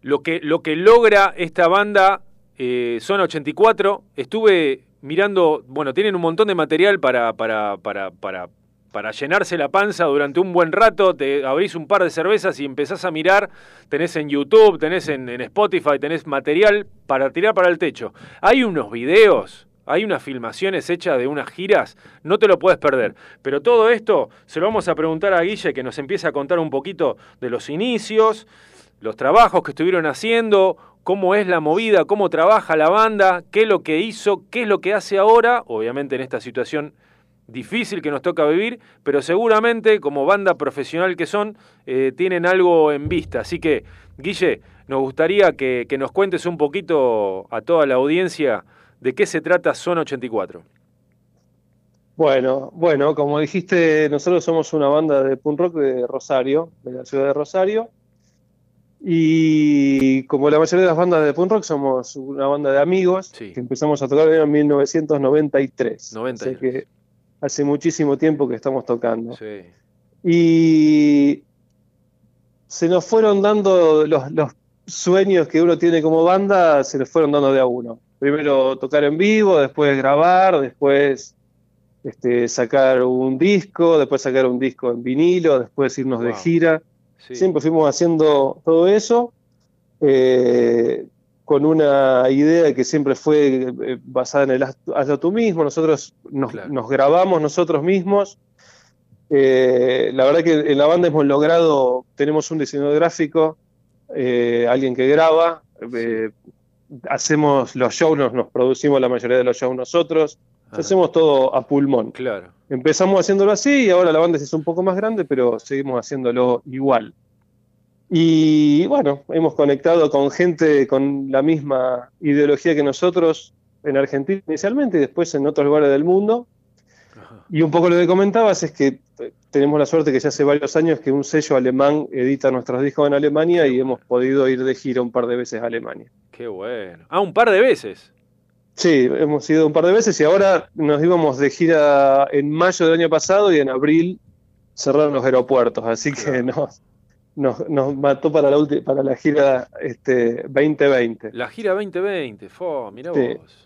lo que, lo que logra esta banda eh, Zona 84. Estuve mirando, bueno, tienen un montón de material para, para, para, para, para llenarse la panza durante un buen rato. Te abrís un par de cervezas y empezás a mirar. Tenés en YouTube, tenés en, Spotify, tenés material para tirar para el techo. Hay unos videos hay unas filmaciones hechas de unas giras, no te lo puedes perder. Pero todo esto se lo vamos a preguntar a Guille que nos empiece a contar un poquito de los inicios, los trabajos que estuvieron haciendo, cómo es la movida, cómo trabaja la banda, qué es lo que hizo, qué es lo que hace ahora, obviamente en esta situación difícil que nos toca vivir, pero seguramente como banda profesional que son, eh, tienen algo en vista. Así que, Guille, nos gustaría que, que nos cuentes un poquito a toda la audiencia de qué se trata Zona 84. Bueno, bueno, como dijiste, nosotros somos una banda de punk rock de Rosario, de la ciudad de Rosario. Y como la mayoría de las bandas de punk rock, somos una banda de amigos que empezamos a tocar en 1993. 93. Así que hace muchísimo tiempo que estamos tocando. Sí. Y se nos fueron dando los, los sueños que uno tiene como banda, se nos fueron dando de a uno. Primero tocar en vivo, después grabar, después este, sacar un disco, después sacar un disco en vinilo, después irnos de gira. Sí. Siempre fuimos haciendo todo eso eh, con una idea que siempre fue eh, basada en el haz, hazlo tú mismo. Nosotros nos, nos grabamos nosotros mismos. Eh, la verdad que en la banda hemos logrado, tenemos un diseñador gráfico, eh, alguien que graba, eh, hacemos los shows, nos, nos producimos la mayoría de los shows nosotros, hacemos todo a pulmón. Claro. Empezamos haciéndolo así y ahora la banda se hizo un poco más grande, pero seguimos haciéndolo igual. Y bueno, hemos conectado con gente con la misma ideología que nosotros en Argentina inicialmente y después en otros lugares del mundo. Y un poco lo que comentabas es que eh, tenemos la suerte que ya hace varios años que un sello alemán edita nuestros discos en Alemania y hemos podido ir de gira un par de veces a Alemania. Qué bueno. Ah, un par de veces. Sí, hemos ido un par de veces y ahora nos íbamos de gira en mayo del año pasado y en abril cerraron los aeropuertos, así que nos, nos, nos mató para la, ulti- para la gira este, 2020. La gira 2020, fo, mirá Sí. vos.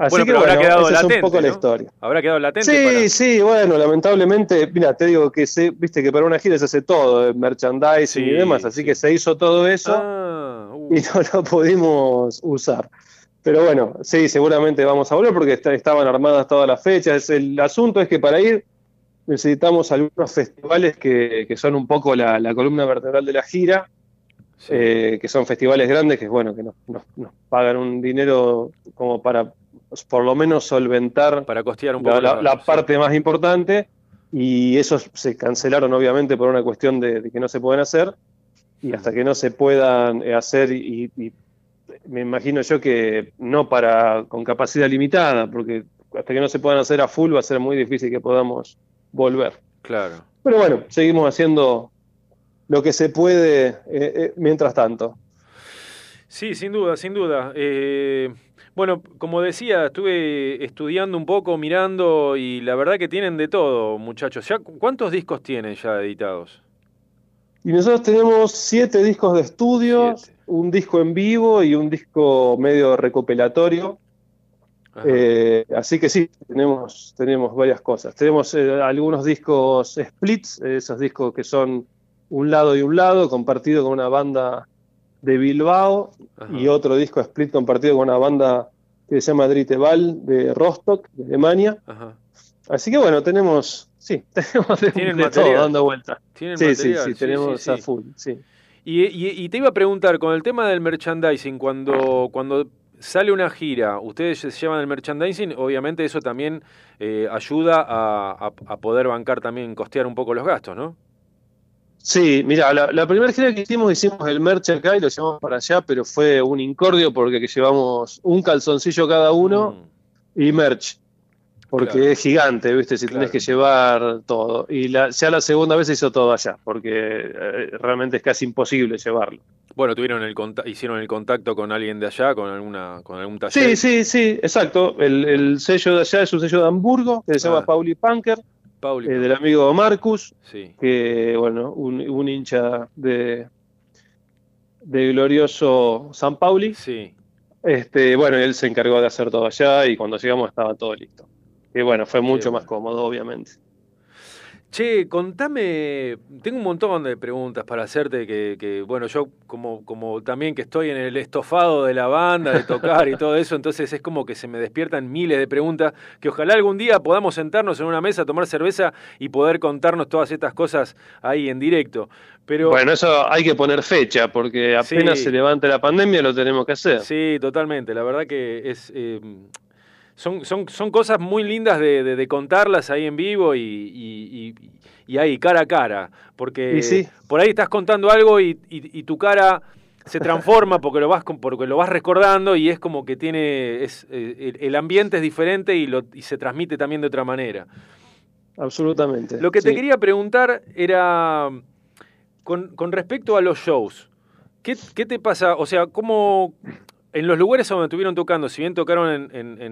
Así bueno, que pero habrá quedado esa latente. es un poco la historia. Habrá quedado latente Sí, para- sí, bueno, lamentablemente, mira, te digo que se, viste que para una gira se hace todo, eh, merchandising y demás, así que se hizo todo eso Ah, uh. y (laughs) no lo pudimos usar. Pero bueno, sí, seguramente vamos a volver porque estaban armadas todas las fechas. El asunto es que para ir necesitamos algunos festivales que, que son un poco la, la columna vertebral de la gira, eh, que son festivales grandes que bueno que nos, nos- nos pagan un dinero como para por lo menos solventar Para costear un la, poco la- sí. parte más importante. Y esos se cancelaron obviamente por una cuestión de, de que no se pueden hacer. Y hasta que no se puedan eh, hacer y, y me imagino yo que no para con capacidad limitada porque hasta que no se puedan hacer a full va a ser muy difícil que podamos volver Claro. pero bueno seguimos haciendo lo que se puede eh, eh, mientras tanto Sí, sin duda, sin duda. Eh, bueno, como decía, estuve estudiando un poco, mirando y la verdad que tienen de todo, muchachos. ¿Ya cu- ¿Cuántos discos tienen ya editados? Y nosotros tenemos siete discos de estudio, un disco en vivo y un disco medio recopilatorio. Eh, así que sí, tenemos, tenemos varias cosas. Tenemos eh, algunos discos splits, eh, esos discos que son un lado y un lado, compartido con una banda de Bilbao, y otro disco split compartido con una banda que se llama Driteval de Rostock, de Alemania. Ajá. Así que bueno, tenemos, sí, (laughs) tenemos de, de material. todo dando vuelta. Tienen sí, material, sí, sí, sí, tenemos sí, a full, sí. Y, y- y te iba a preguntar, con el tema del merchandising, cuando, cuando sale una gira, ustedes se llevan el merchandising, obviamente eso también eh, ayuda a, a- a poder bancar también, costear un poco los gastos, ¿no? Sí, mira, la, la primera gira que hicimos, hicimos el merch acá y lo llevamos para allá, pero fue un incordio porque que llevamos un calzoncillo cada uno y merch. Porque Claro. es gigante, ¿viste? Si tenés que llevar todo. Y la, ya la segunda vez se hizo todo allá, porque eh, realmente es casi imposible llevarlo. Bueno, tuvieron el hicieron el contacto con alguien de allá, con alguna, con algún taller. Sí, sí, sí, exacto. El, el sello de allá es un sello de Hamburgo que se llama Ah. Pauli Punker, Pauli eh, del amigo Marcus, Sí. que, bueno, un, un hincha de, de glorioso San Pauli. Sí. Este, bueno, él se encargó de hacer todo allá y cuando llegamos estaba todo listo. Y bueno, fue mucho más cómodo, obviamente. Che, contame, tengo un montón de preguntas para hacerte que, que, bueno, yo como, como también que estoy en el estofado de la banda, de tocar y todo eso, entonces es como que se me despiertan miles de preguntas que ojalá algún día podamos sentarnos en una mesa, tomar cerveza y poder contarnos todas estas cosas ahí en directo. Pero Bueno, eso hay que poner fecha, porque apenas Sí. se levante la pandemia lo tenemos que hacer. Sí, totalmente. La verdad que es eh, son, son, son cosas muy lindas de, de- de contarlas ahí en vivo y, y, y- y ahí cara a cara. Porque sí. por ahí estás contando algo y, y- tu cara se transforma (laughs) porque lo vas porque lo vas recordando y es como que tiene es eh, el, el ambiente es diferente y lo y se transmite también de otra manera. Absolutamente. Lo que te quería preguntar era con, con respecto a los shows. ¿Qué, qué te pasa? O sea, ¿cómo en los lugares donde estuvieron tocando, si bien tocaron en, en-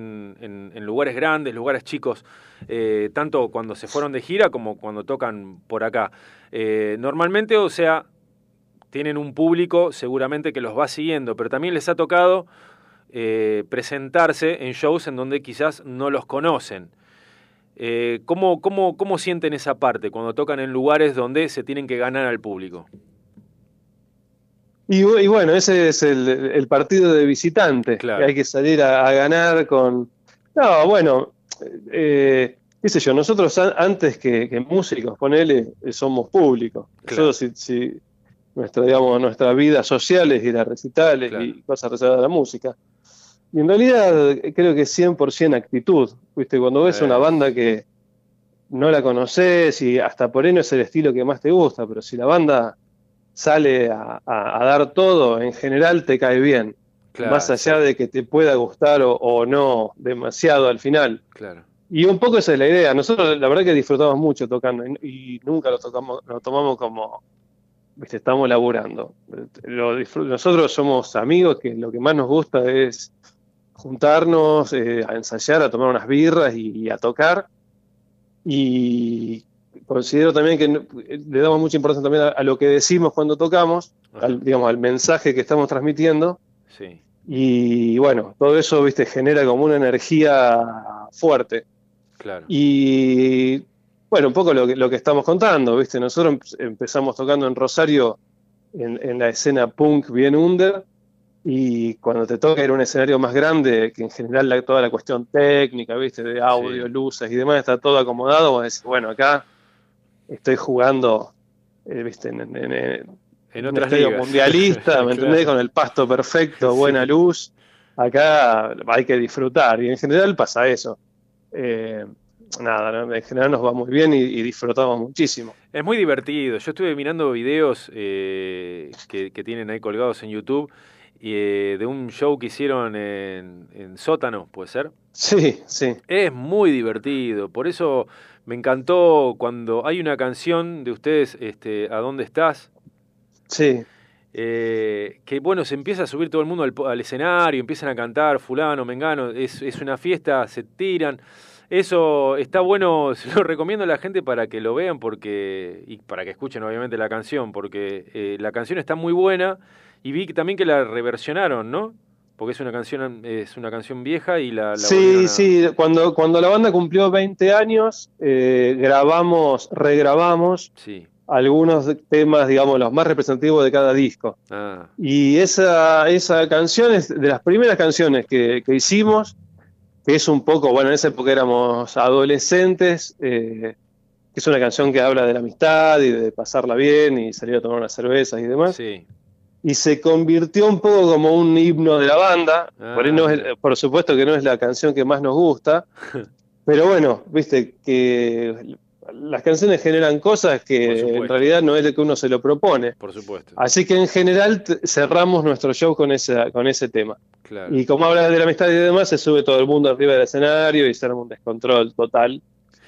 en- en- lugares grandes, lugares chicos, eh, tanto cuando se fueron de gira como cuando tocan por acá, eh, normalmente, o sea, tienen un público seguramente que los va siguiendo, pero también les ha tocado eh, presentarse en shows en donde quizás no los conocen. ¿cómo, cómo, ¿Cómo sienten esa parte cuando tocan en lugares donde se tienen que ganar al público? Y, bu- y bueno, ese es el, el partido de visitante, que hay que salir a, a ganar con... No, bueno, eh, qué sé yo, nosotros an- antes que, que músicos, ponele, eh, somos públicos. Nosotros si, si nuestra, digamos, nuestra vida social es ir a recitales y cosas relacionadas a la música. Y en realidad creo que es 100% actitud, ¿viste? Cuando ves Eh. una banda que no la conoces y hasta por ahí no es el estilo que más te gusta, pero si la banda sale a, a- a dar todo, en general te cae bien. Claro, más allá de que te pueda gustar o, o no demasiado al final. Claro. Y un poco esa es la idea. Nosotros la verdad que disfrutamos mucho tocando y, y nunca lo tocamos, lo tomamos como viste, estamos laburando. Lo nosotros somos amigos que lo que más nos gusta es juntarnos, eh, a ensayar, a tomar unas birras y, y a tocar. Y considero también que no- le damos mucha importancia también a, a lo que decimos cuando tocamos, al, digamos, al mensaje que estamos transmitiendo. Sí. Y bueno, todo eso, viste, genera como una energía fuerte. Claro. Y bueno, un poco lo que, lo que estamos contando, viste, nosotros empe- empezamos tocando en Rosario en, en la escena punk bien under y cuando te toca ir a un escenario más grande, que en general la- toda la cuestión técnica, viste, de audio, luces y demás, está todo acomodado, vos decís, bueno, acá estoy jugando, eh, viste, en, en- en- En un otras estadio ligas. mundialista, ¿me (laughs) entendés? Claro. Con el pasto perfecto, buena luz. Acá hay que disfrutar y en general pasa eso. Eh, nada, ¿no? en general nos va muy bien y, y disfrutamos muchísimo. Es muy divertido. Yo estuve mirando videos eh, que, que tienen ahí colgados en YouTube eh, de un show que hicieron en, en sótano, ¿puede ser? Sí, sí. Es muy divertido. Por eso me encantó cuando hay una canción de ustedes, este, ¿A dónde estás? Sí. Eh, que bueno, se empieza a subir todo el mundo al, escenario, empiezan a cantar, fulano, mengano, es, es una fiesta, se tiran. Eso está bueno, (laughs) se lo recomiendo a la gente para que lo vean porque y para que escuchen obviamente la canción, porque eh, la canción está muy buena y vi que también que la reversionaron, ¿no? Porque es una canción es una canción vieja y la, Sí, a- sí, cuando, cuando la banda cumplió 20 años, eh, grabamos, regrabamos Sí. algunos temas, digamos, los más representativos de cada disco. Ah, Y esa, esa canción es de las primeras canciones que, que hicimos, que es un poco, bueno, en esa época éramos adolescentes, eh, que es una canción que habla de la amistad y de pasarla bien y salir a tomar unas cervezas y demás. sí. Y se convirtió un poco como un himno de la banda. Ah, por, no es- por supuesto que no es la canción que más nos gusta, (laughs) pero bueno, viste que las canciones generan cosas que en realidad no es lo que uno se lo propone. Por supuesto. Así que en general cerramos nuestro show con ese, con ese tema. Claro. Y como habla de la amistad y demás, se sube todo el mundo arriba del escenario y se arma un descontrol total.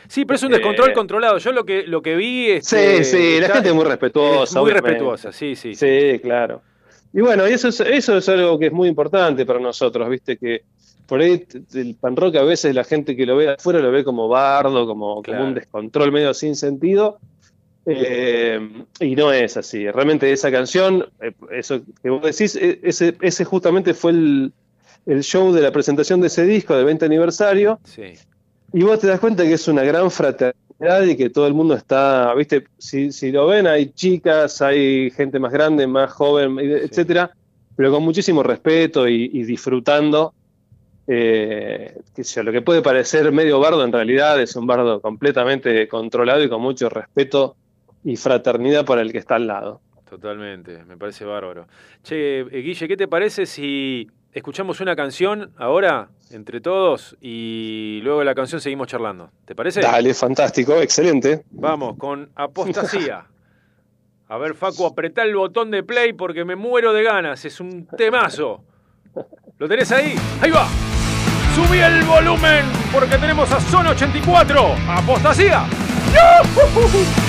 Sí, pero es un descontrol Eh, controlado. Yo lo que lo que vi Sí, este, sí, la gente es muy respetuosa. es muy obviamente. respetuosa, sí, sí. Sí, claro. Y bueno, eso es, eso es algo que es muy importante para nosotros, viste, que por ahí el pan rock a veces la gente que lo ve afuera lo ve como bardo, como, Claro. como un descontrol medio sin sentido. Eh, y no es así. Realmente esa canción, eh, eso que vos decís, eh, ese, ese justamente fue el, el show de la presentación de ese disco del 20 aniversario. Sí. Y vos te das cuenta que es una gran fraternidad y que todo el mundo está, viste, si, si lo ven, hay chicas, hay gente más grande, más joven, etcétera, pero con muchísimo respeto y, y disfrutando. Eh, qué sé yo, lo que puede parecer medio bardo en realidad es un bardo completamente controlado y con mucho respeto y fraternidad para el que está al lado. Totalmente, me parece bárbaro. Che, eh, Guille, ¿qué te parece si escuchamos una canción ahora entre todos y luego de la canción seguimos charlando? ¿Te parece? Dale, fantástico, excelente. Vamos, con Apostasía. (laughs) A ver, Facu, apretá el botón de play porque me muero de ganas. Es un temazo. ¿Lo tenés ahí? ¡Ahí va! ¡Subí el volumen! Porque tenemos a Zona 84. ¡Apostasía! ¡Yujujuju!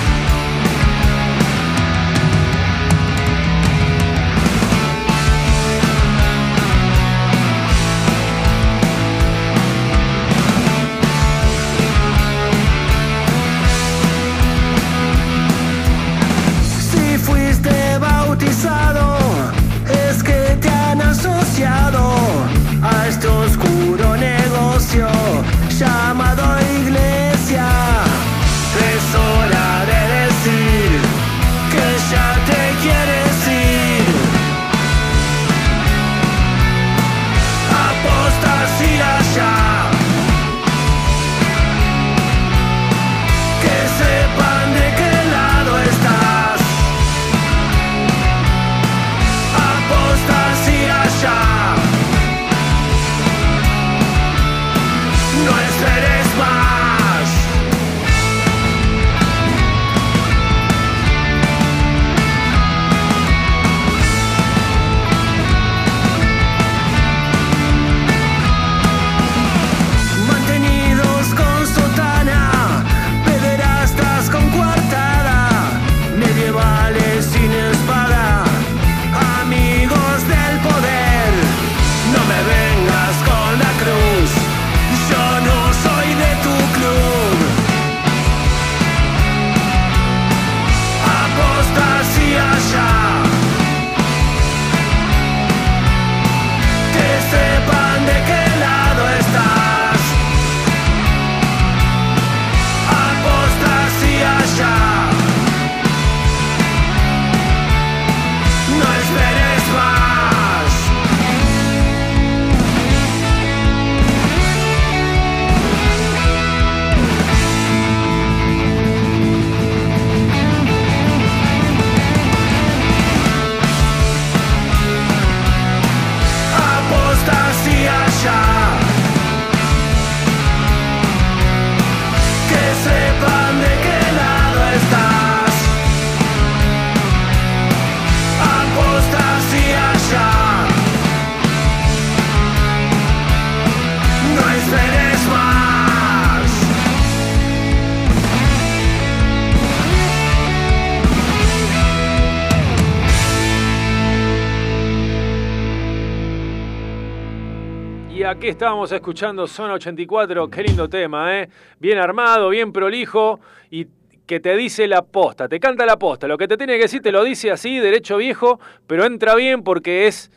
Estábamos escuchando Zona 84, qué lindo tema, ¿eh? Bien armado, bien prolijo y que te dice la posta, te canta la posta. Lo que te tiene que decir te lo dice así, derecho viejo, pero entra bien porque es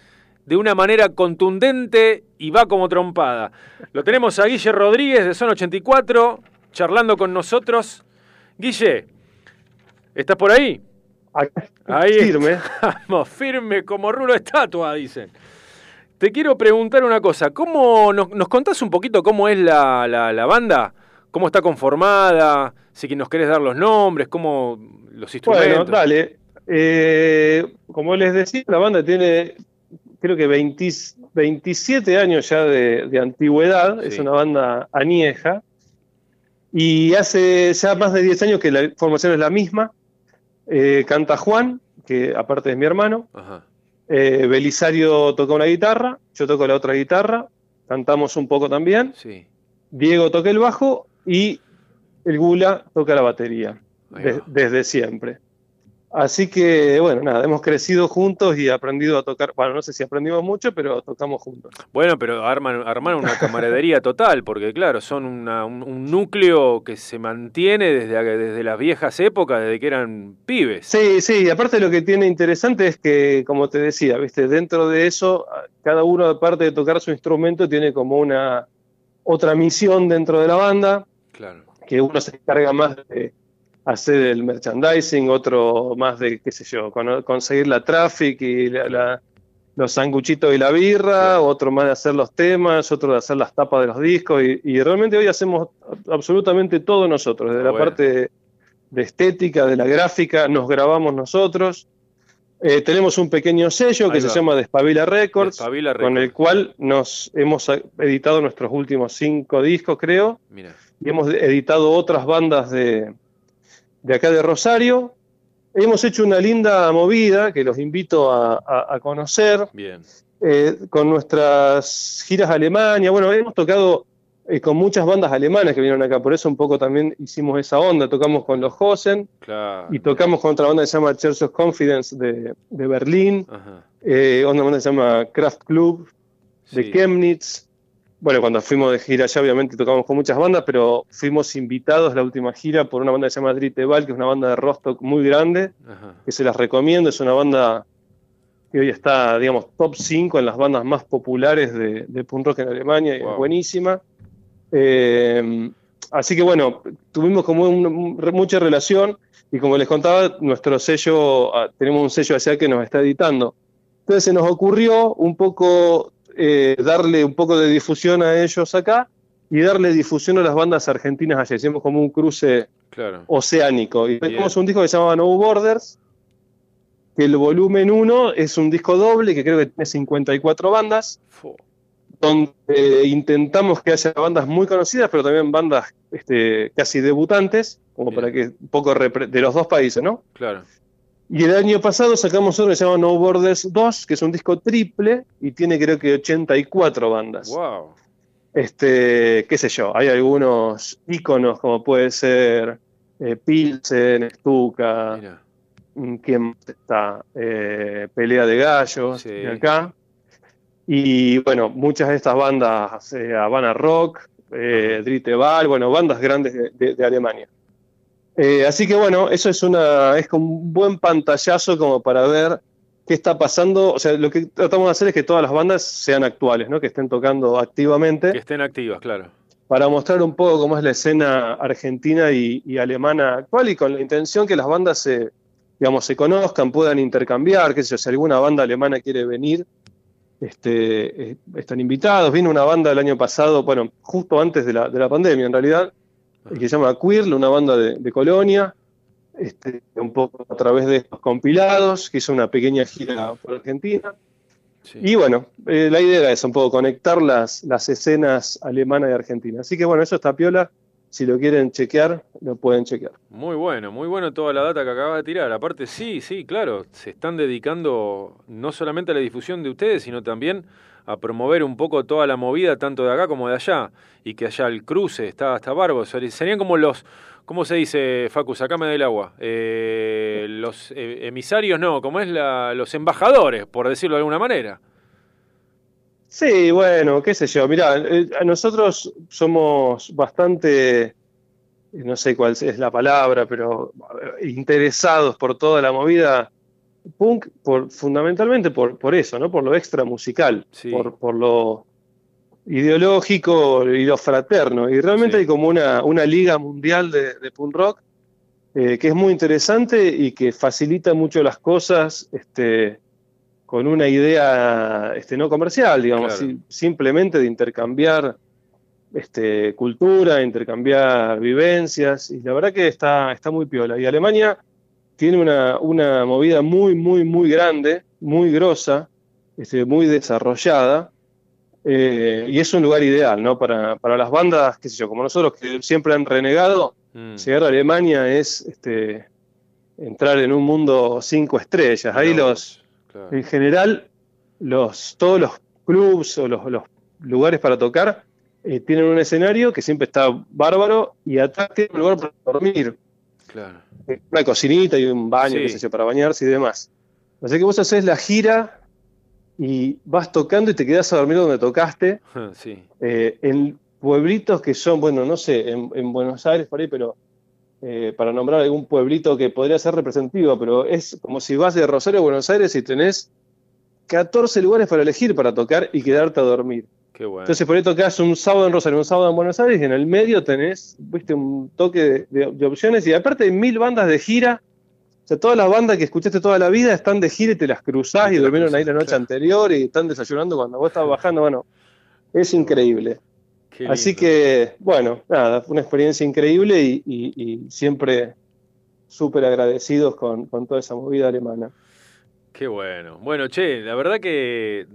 de una manera contundente y va como trompada. Lo tenemos a Guille Rodríguez de Zona 84 charlando con nosotros. Guille, ¿estás por ahí? Ahí Firme. Vamos, firme como rulo de estatua, dicen. Te quiero preguntar una cosa. ¿Cómo nos, nos contás un poquito cómo es la, la- la banda? ¿Cómo está conformada? Si nos querés dar los nombres, cómo los instrumentos. Bueno, dale. Eh, como les decía, la banda tiene creo que 20 27 años ya de, de antigüedad, es una banda añeja, y hace ya más de 10 años que la formación es la misma. Eh, canta Juan, que aparte es mi hermano, Ajá. Eh, Belisario toca una guitarra, yo toco la otra guitarra, cantamos un poco también, Sí. Diego toca el bajo y el Gula toca la batería, de- desde siempre. Así que, bueno, nada, hemos crecido juntos y aprendido a tocar, bueno, no sé si aprendimos mucho, pero tocamos juntos. Bueno, pero arman, arman una camaradería total, porque claro, son una- un, un núcleo que se mantiene desde, desde las viejas épocas, desde que eran pibes. Sí, sí, y aparte lo que tiene interesante es que, como te decía, viste, dentro de eso, cada uno, aparte de tocar su instrumento, tiene como una otra misión dentro de la banda, Claro. que uno se encarga más de hacer el merchandising, otro más de, qué sé yo, con- conseguir la traffic y la- la- los sanguchitos y la birra, otro más de hacer los temas, otro de hacer las tapas de los discos, y, y realmente hoy hacemos absolutamente todo nosotros, desde la Bueno. parte de estética, de la gráfica, nos grabamos nosotros. Eh, tenemos un pequeño sello que se llama Despabila Records, Despabila con el cual nos hemos editado nuestros últimos cinco discos, creo Mira. y hemos editado otras bandas de, de acá de Rosario. Hemos hecho una linda movida que los invito a, a- a conocer Bien. eh, con nuestras giras a Alemania. Bueno, hemos tocado eh, con muchas bandas alemanas que vinieron acá, por eso un poco también hicimos esa onda. Tocamos con los Hosen Claro. y tocamos con otra banda que se llama Church of Confidence de, de Berlín, Ajá. eh, otra banda que se llama Kraft Club de Sí. Chemnitz. Bueno, cuando fuimos de gira allá, obviamente tocamos con muchas bandas, pero fuimos invitados la última gira por una banda que se llama Driteval, que es una banda de Rostock muy grande, Ajá. que se las recomiendo. Es una banda que hoy está, digamos, top 5 en las bandas más populares de, de punk rock en Alemania, y es buenísima. Eh, así que bueno, tuvimos como un- un- mucha relación y como les contaba, nuestro sello, ah, tenemos un sello allá que nos está editando. Entonces se nos ocurrió un poco eh, darle un poco de difusión a ellos acá y darle difusión a las bandas argentinas allá. Hicimos como un cruce Claro. oceánico. Y tenemos un disco que se llama No Borders, que el volumen 1 es un disco doble que creo que tiene 54 bandas, donde eh, intentamos que haya bandas muy conocidas, pero también bandas este, casi debutantes, como Bien. para que un poco de los dos países, ¿no? Claro. Y el año pasado sacamos otro que se llama No Borders 2, que es un disco triple y tiene creo que 84 bandas. Wow. Este, qué sé yo, hay algunos íconos como puede ser eh, Pilsen, Stuka, Mira. mm, ¿quién más está? Eh, Pelea de Gallos, Sí. acá. Y bueno, muchas de estas bandas, eh, Habana Rock, eh, Driteval, bueno, bandas grandes de, de- de Alemania. Eh, así que bueno, eso es una es como un buen pantallazo como para ver qué está pasando. O sea, lo que tratamos de hacer es que todas las bandas sean actuales, ¿no? Que estén tocando activamente Que estén activas, claro. para mostrar un poco cómo es la escena argentina y, y alemana actual y con la intención que las bandas se, digamos, se conozcan, puedan intercambiar, qué sé yo, si alguna banda alemana quiere venir, este, eh, están invitados. Vino una banda el año pasado, bueno, justo antes de la, de la pandemia en realidad, que se llama Queer, una banda de, de Colonia, este, un poco a través de estos compilados, que hizo una pequeña gira por Argentina. Y bueno, eh, la idea era eso, un poco conectar las, las escenas alemana y argentina. Así que bueno, eso está piola. Si lo quieren chequear, lo pueden chequear. Muy bueno, muy bueno toda la data que acabas de tirar. Aparte, sí, sí, claro, se están dedicando no solamente a la difusión de ustedes, sino también a promover un poco toda la movida, tanto de acá como de allá, y que allá el cruce está hasta barbo. Serían como los, ¿cómo se dice, Facu? Sacame del agua. Eh, los eh, emisarios, no, como es la, los embajadores, por decirlo de alguna manera. Sí, bueno, qué sé yo. Mirá, eh, nosotros somos bastante, no sé cuál es la palabra, pero eh, interesados por toda la movida punk, por, fundamentalmente por, por eso, ¿no? Por lo extra musical, por, por lo ideológico y lo fraterno. Y realmente hay como una, una liga mundial de, de punk rock eh, que es muy interesante y que facilita mucho las cosas este, con una idea este, no comercial, digamos, Claro. si- simplemente de intercambiar este, cultura, intercambiar vivencias, y la verdad que está, está muy piola. Y Alemania tiene una, una movida muy, muy, muy grande, muy grosa, este, muy desarrollada, eh, y es un lugar ideal, ¿no? Para, para las bandas, qué sé yo, como nosotros que siempre han renegado, Mm. llegar a Alemania es este, entrar en un mundo cinco estrellas. Ahí los, en general, los, todos los clubs o los, los lugares para tocar eh, tienen un escenario que siempre está bárbaro y atrás tiene un lugar para dormir. Claro. Una cocinita y un baño, Sí. qué sé yo, para bañarse y demás. Así que vos haces la gira y vas tocando y te quedás a dormir donde tocaste. Sí. eh, en pueblitos que son, bueno, no sé, en, en Buenos Aires por ahí, pero eh, para nombrar algún pueblito que podría ser representativo, pero es como si vas de Rosario a Buenos Aires y tenés 14 lugares para elegir para tocar y quedarte a dormir. Qué bueno. Entonces por ahí tocas un sábado en Rosario, un sábado en Buenos Aires y en el medio tenés, viste, un toque de, de- de opciones y aparte hay mil bandas de gira. O sea, todas las bandas que escuchaste toda la vida están de gira y te las cruzás y, durmieron ahí la noche anterior y están desayunando cuando vos estás bajando. Bueno, es increíble. Así que, bueno, nada, fue una experiencia increíble y, y- y siempre súper agradecidos con, con toda esa movida alemana. Qué bueno. Bueno, che, la verdad que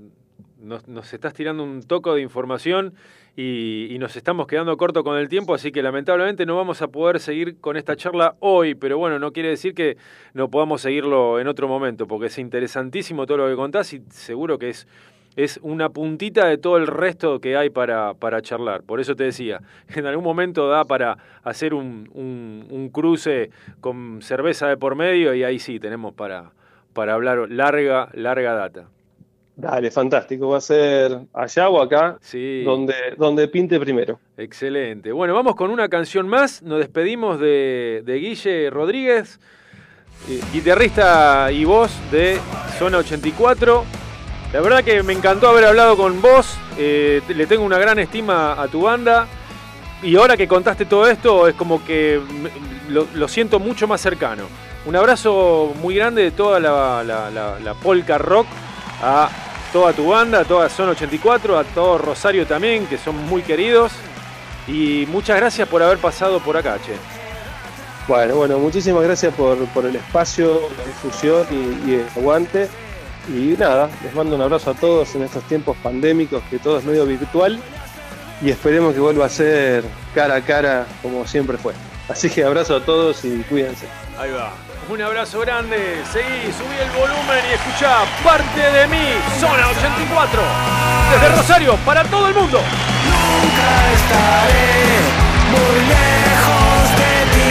nos, estás tirando un toco de información y, y nos estamos quedando corto con el tiempo, así que lamentablemente no vamos a poder seguir con esta charla hoy, pero bueno, no quiere decir que no podamos seguirlo en otro momento, porque es interesantísimo todo lo que contás y seguro que es, es una puntita de todo el resto que hay para, para charlar. Por eso te decía, (laughs) en algún momento da para hacer un, un- un cruce con cerveza de por medio y ahí sí tenemos para, para hablar larga, larga data. Dale, fantástico. Va a ser allá o acá, Sí. donde, donde pinte primero. Excelente. Bueno, vamos con una canción más. Nos despedimos de, de Guille Rodríguez, eh, guitarrista y voz de Zona 84. La verdad que me encantó haber hablado con vos. eh, le tengo una gran estima a tu banda. Y ahora que contaste todo esto, es como que lo, lo siento mucho más cercano. Un abrazo muy grande de toda la, la- la- la polka rock a toda tu banda, a toda Zona 84, a todo Rosario también, que son muy queridos. Y muchas gracias por haber pasado por acá, che. Bueno, bueno, muchísimas gracias por, por el espacio, la difusión y, y el aguante. Y nada, les mando un abrazo a todos en estos tiempos pandémicos, que todo es medio virtual. Y esperemos que vuelva a ser cara a cara como siempre fue. Así que abrazo a todos y cuídense. Ahí va. Un abrazo grande. Seguí, subí el volumen y escuchá parte de mí, Zona 84. Desde Rosario, para todo el mundo. Nunca estaré muy lejos de ti.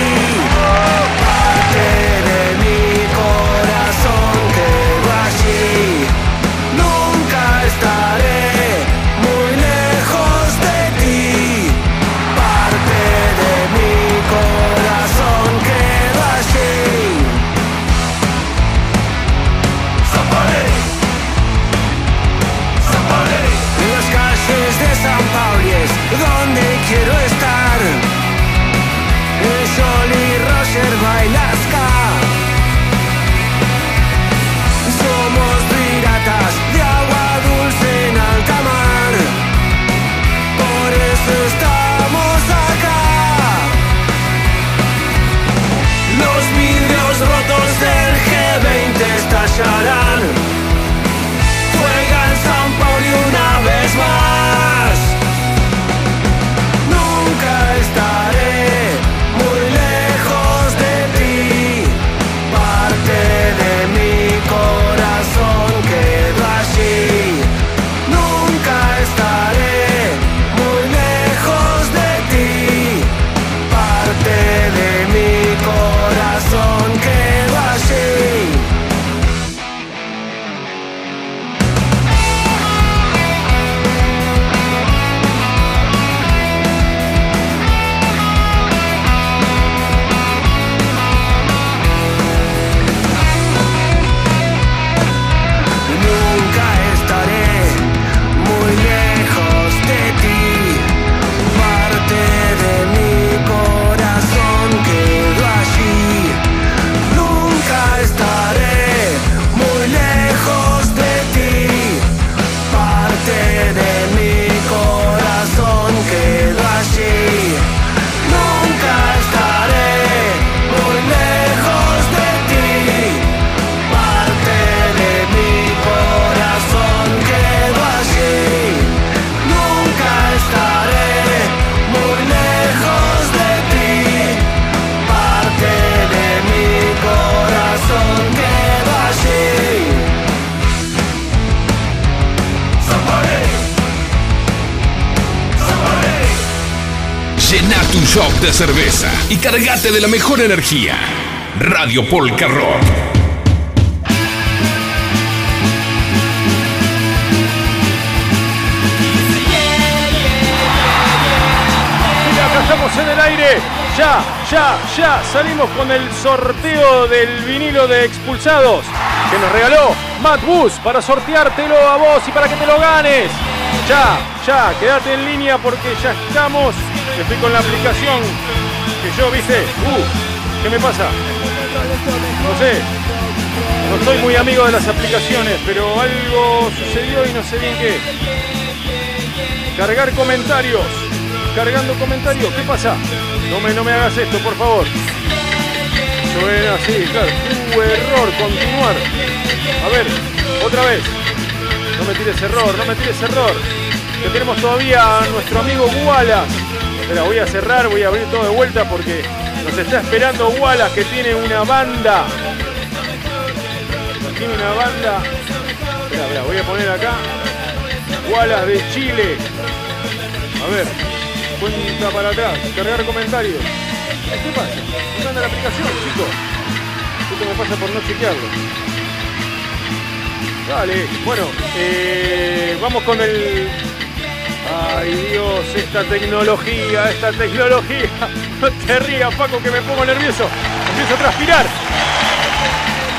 Cerveza y cargate de la mejor energía. Radio Polka Rock. Estamos en el aire. Ya, ya, ya salimos con el sorteo del vinilo de expulsados que nos regaló Matt Bus para sorteártelo a vos y para que te lo ganes. Ya, ya, quédate en línea porque ya estamos. Estoy con la aplicación que yo, viste. Uh, ¿qué me pasa? No sé. No soy muy amigo de las aplicaciones, pero algo sucedió y no sé bien qué. Cargar comentarios. Cargando comentarios. ¿Qué pasa? No me, no me hagas esto, por favor. Suena así, claro. Tu error, continuar. A ver, otra vez. No me tires error, no me tires error. Que tenemos todavía a nuestro amigo Wallace. Espera, voy a cerrar, voy a abrir todo de vuelta porque nos está esperando Wallace que tiene una banda. Tiene una banda. Espera, espera, voy a poner acá. Wallace de Chile. A ver, cuenta para atrás, cargar comentarios. ¿Qué pasa? No anda la aplicación, chicos. Esto me pasa por no chequearlo. Dale, bueno, eh, vamos con el. Ay Dios, esta tecnología, esta tecnología. (laughs) No te rías, Paco, que me pongo nervioso. Empiezo a transpirar.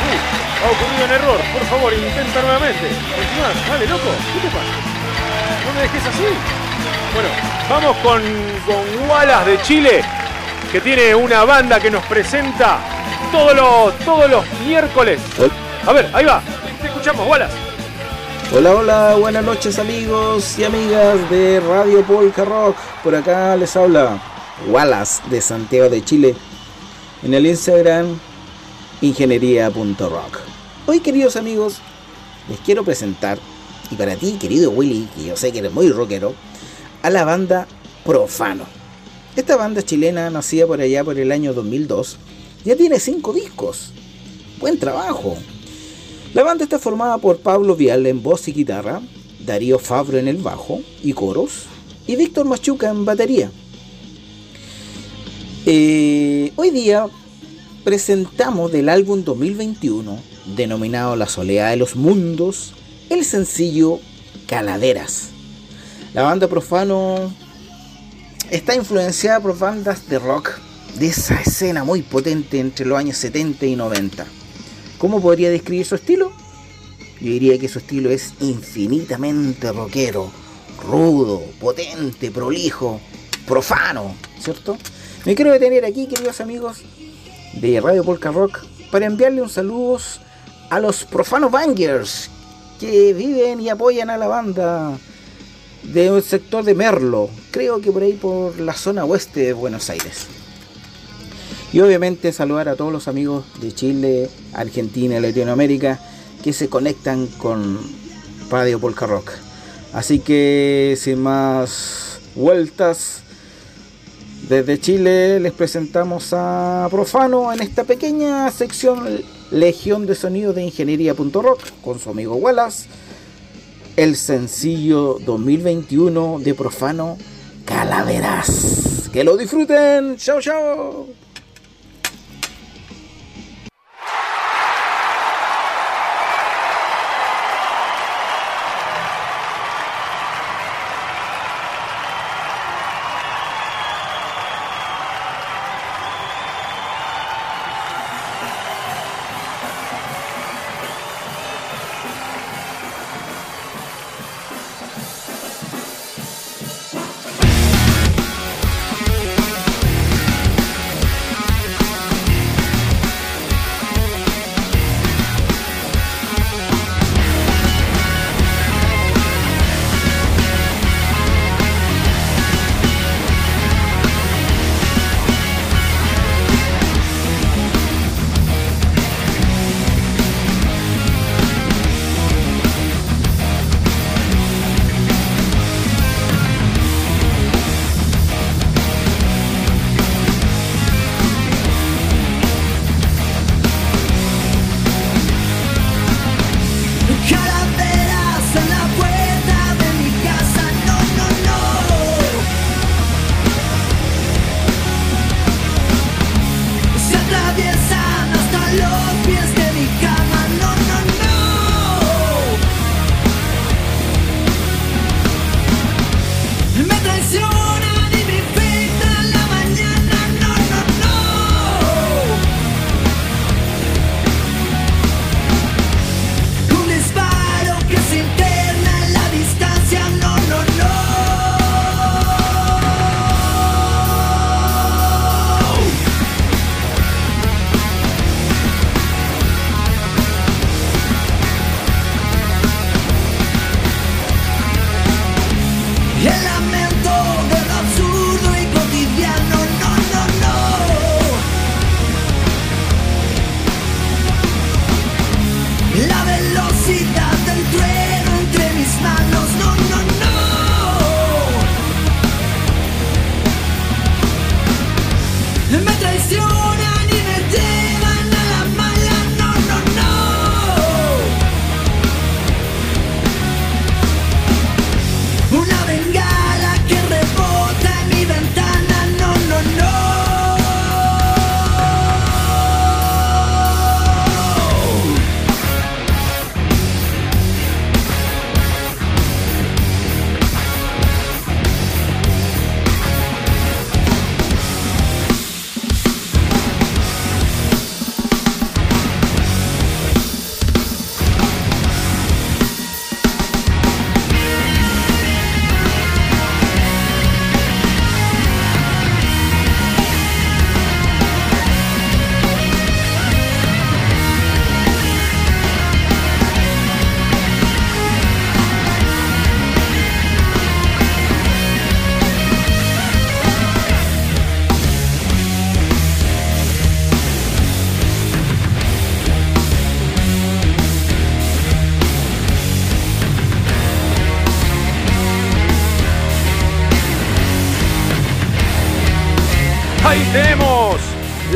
Uh, ha ocurrido un error. Por favor, intenta nuevamente. Continuar. Dale, loco. ¿Qué te pasa? No me dejes así. Bueno, vamos con, con Wallace de Chile, que tiene una banda que nos presenta todos los, todos los miércoles. A ver, ahí va. Te escuchamos, Wallace. Hola, hola, buenas noches amigos y amigas de Radio Polka Rock. Por acá les habla Wallace de Santiago de Chile. En el Instagram ingeniería.rock. Hoy queridos amigos, les quiero presentar, y para ti querido Willy, que yo sé que eres muy rockero, a la banda Profano. Esta banda chilena nacida por allá por el año 2002, ya tiene cinco discos. Buen trabajo. La banda está formada por Pablo Vial en voz y guitarra, Darío Fabro en el bajo y coros, y Víctor Machuca en batería. Eh, hoy día presentamos del álbum 2021, denominado La Soledad de los Mundos, el sencillo Caladeras. La banda Profano está influenciada por bandas de rock de esa escena muy potente entre los años 70 y 90. ¿Cómo podría describir su estilo? Yo diría que su estilo es infinitamente rockero, rudo, potente, prolijo, profano, ¿cierto? Me quiero detener aquí, queridos amigos de Radio Polka Rock, para enviarle un saludo a los Profano Bangers que viven y apoyan a la banda del sector de Merlo, creo que por ahí por la zona oeste de Buenos Aires. Y obviamente saludar a todos los amigos de Chile, Argentina y Latinoamérica que se conectan con Radio Polka Rock. Así que sin más vueltas, desde Chile les presentamos a Profano en esta pequeña sección Legión de Sonidos de Ingeniería.rock con su amigo Wallace. El sencillo 2021 de Profano Calaveras. Que lo disfruten. Chao, chao.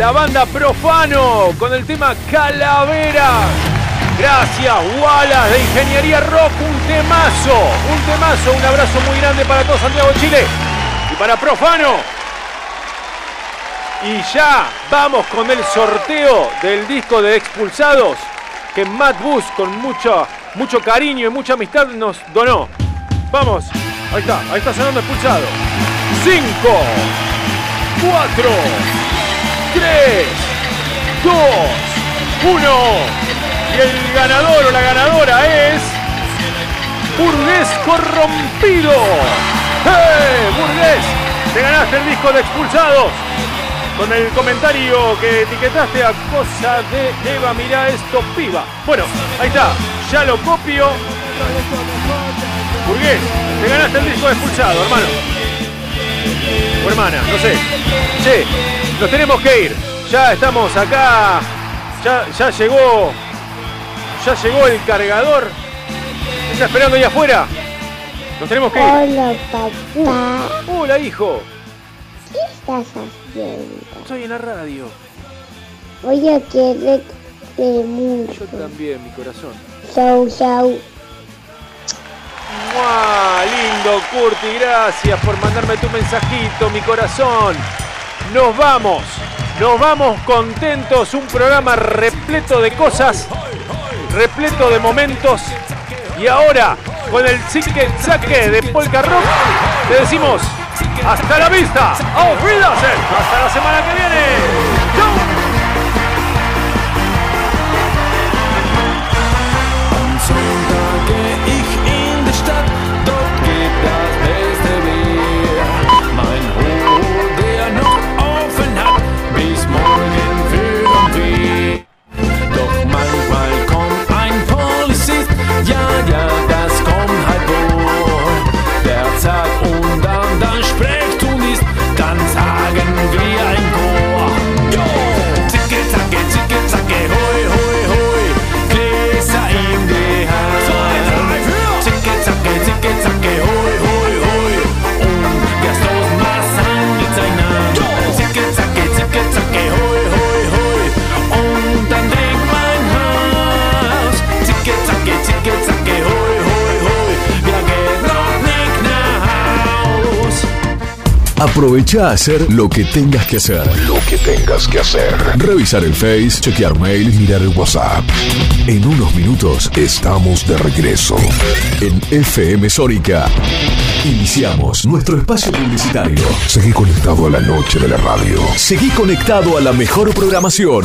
La banda Profano con el tema Calavera. Gracias, Wallace de Ingeniería Rock, un temazo, un temazo, un abrazo muy grande para todo Santiago Chile y para Profano. Y ya vamos con el sorteo del disco de Expulsados que Matt Bus con mucho, mucho cariño y mucha amistad nos donó. Vamos, ahí está, ahí está sonando Expulsado. 5, 4, 3, 2, 1. Y el ganador o la ganadora es. Burgués Corrompido. ¡Eh! Burgués! Te ganaste el disco de expulsados. Con el comentario que etiquetaste a cosa de Eva, mirá esto, piba. Bueno, ahí está, ya lo copio. Burgués, te ganaste el disco de expulsado, hermano. O hermana, no sé. Che, nos tenemos que ir. Ya estamos acá. Ya, ya llegó. Ya llegó el cargador. Está esperando ahí afuera. Nos tenemos que ir. Hola, papá. Hola, hijo. ¿Qué estás haciendo? Estoy en la radio. Voy a quererte mucho. Yo también, mi corazón. Chau, chau. ¡Mua! Lindo, Curti, gracias por mandarme tu mensajito, mi corazón. Nos vamos, nos vamos contentos, un programa repleto de cosas, repleto de momentos. Y ahora, con el chique saque de Polka Rock, te decimos hasta la vista, auf hasta la semana que viene. Aprovecha a hacer lo que tengas que hacer. Lo que tengas que hacer. Revisar el Face, chequear mail, mirar el WhatsApp. En unos minutos estamos de regreso. En FM Sónica. Iniciamos nuestro espacio publicitario. Seguí conectado a la noche de la radio. Seguí conectado a la mejor programación.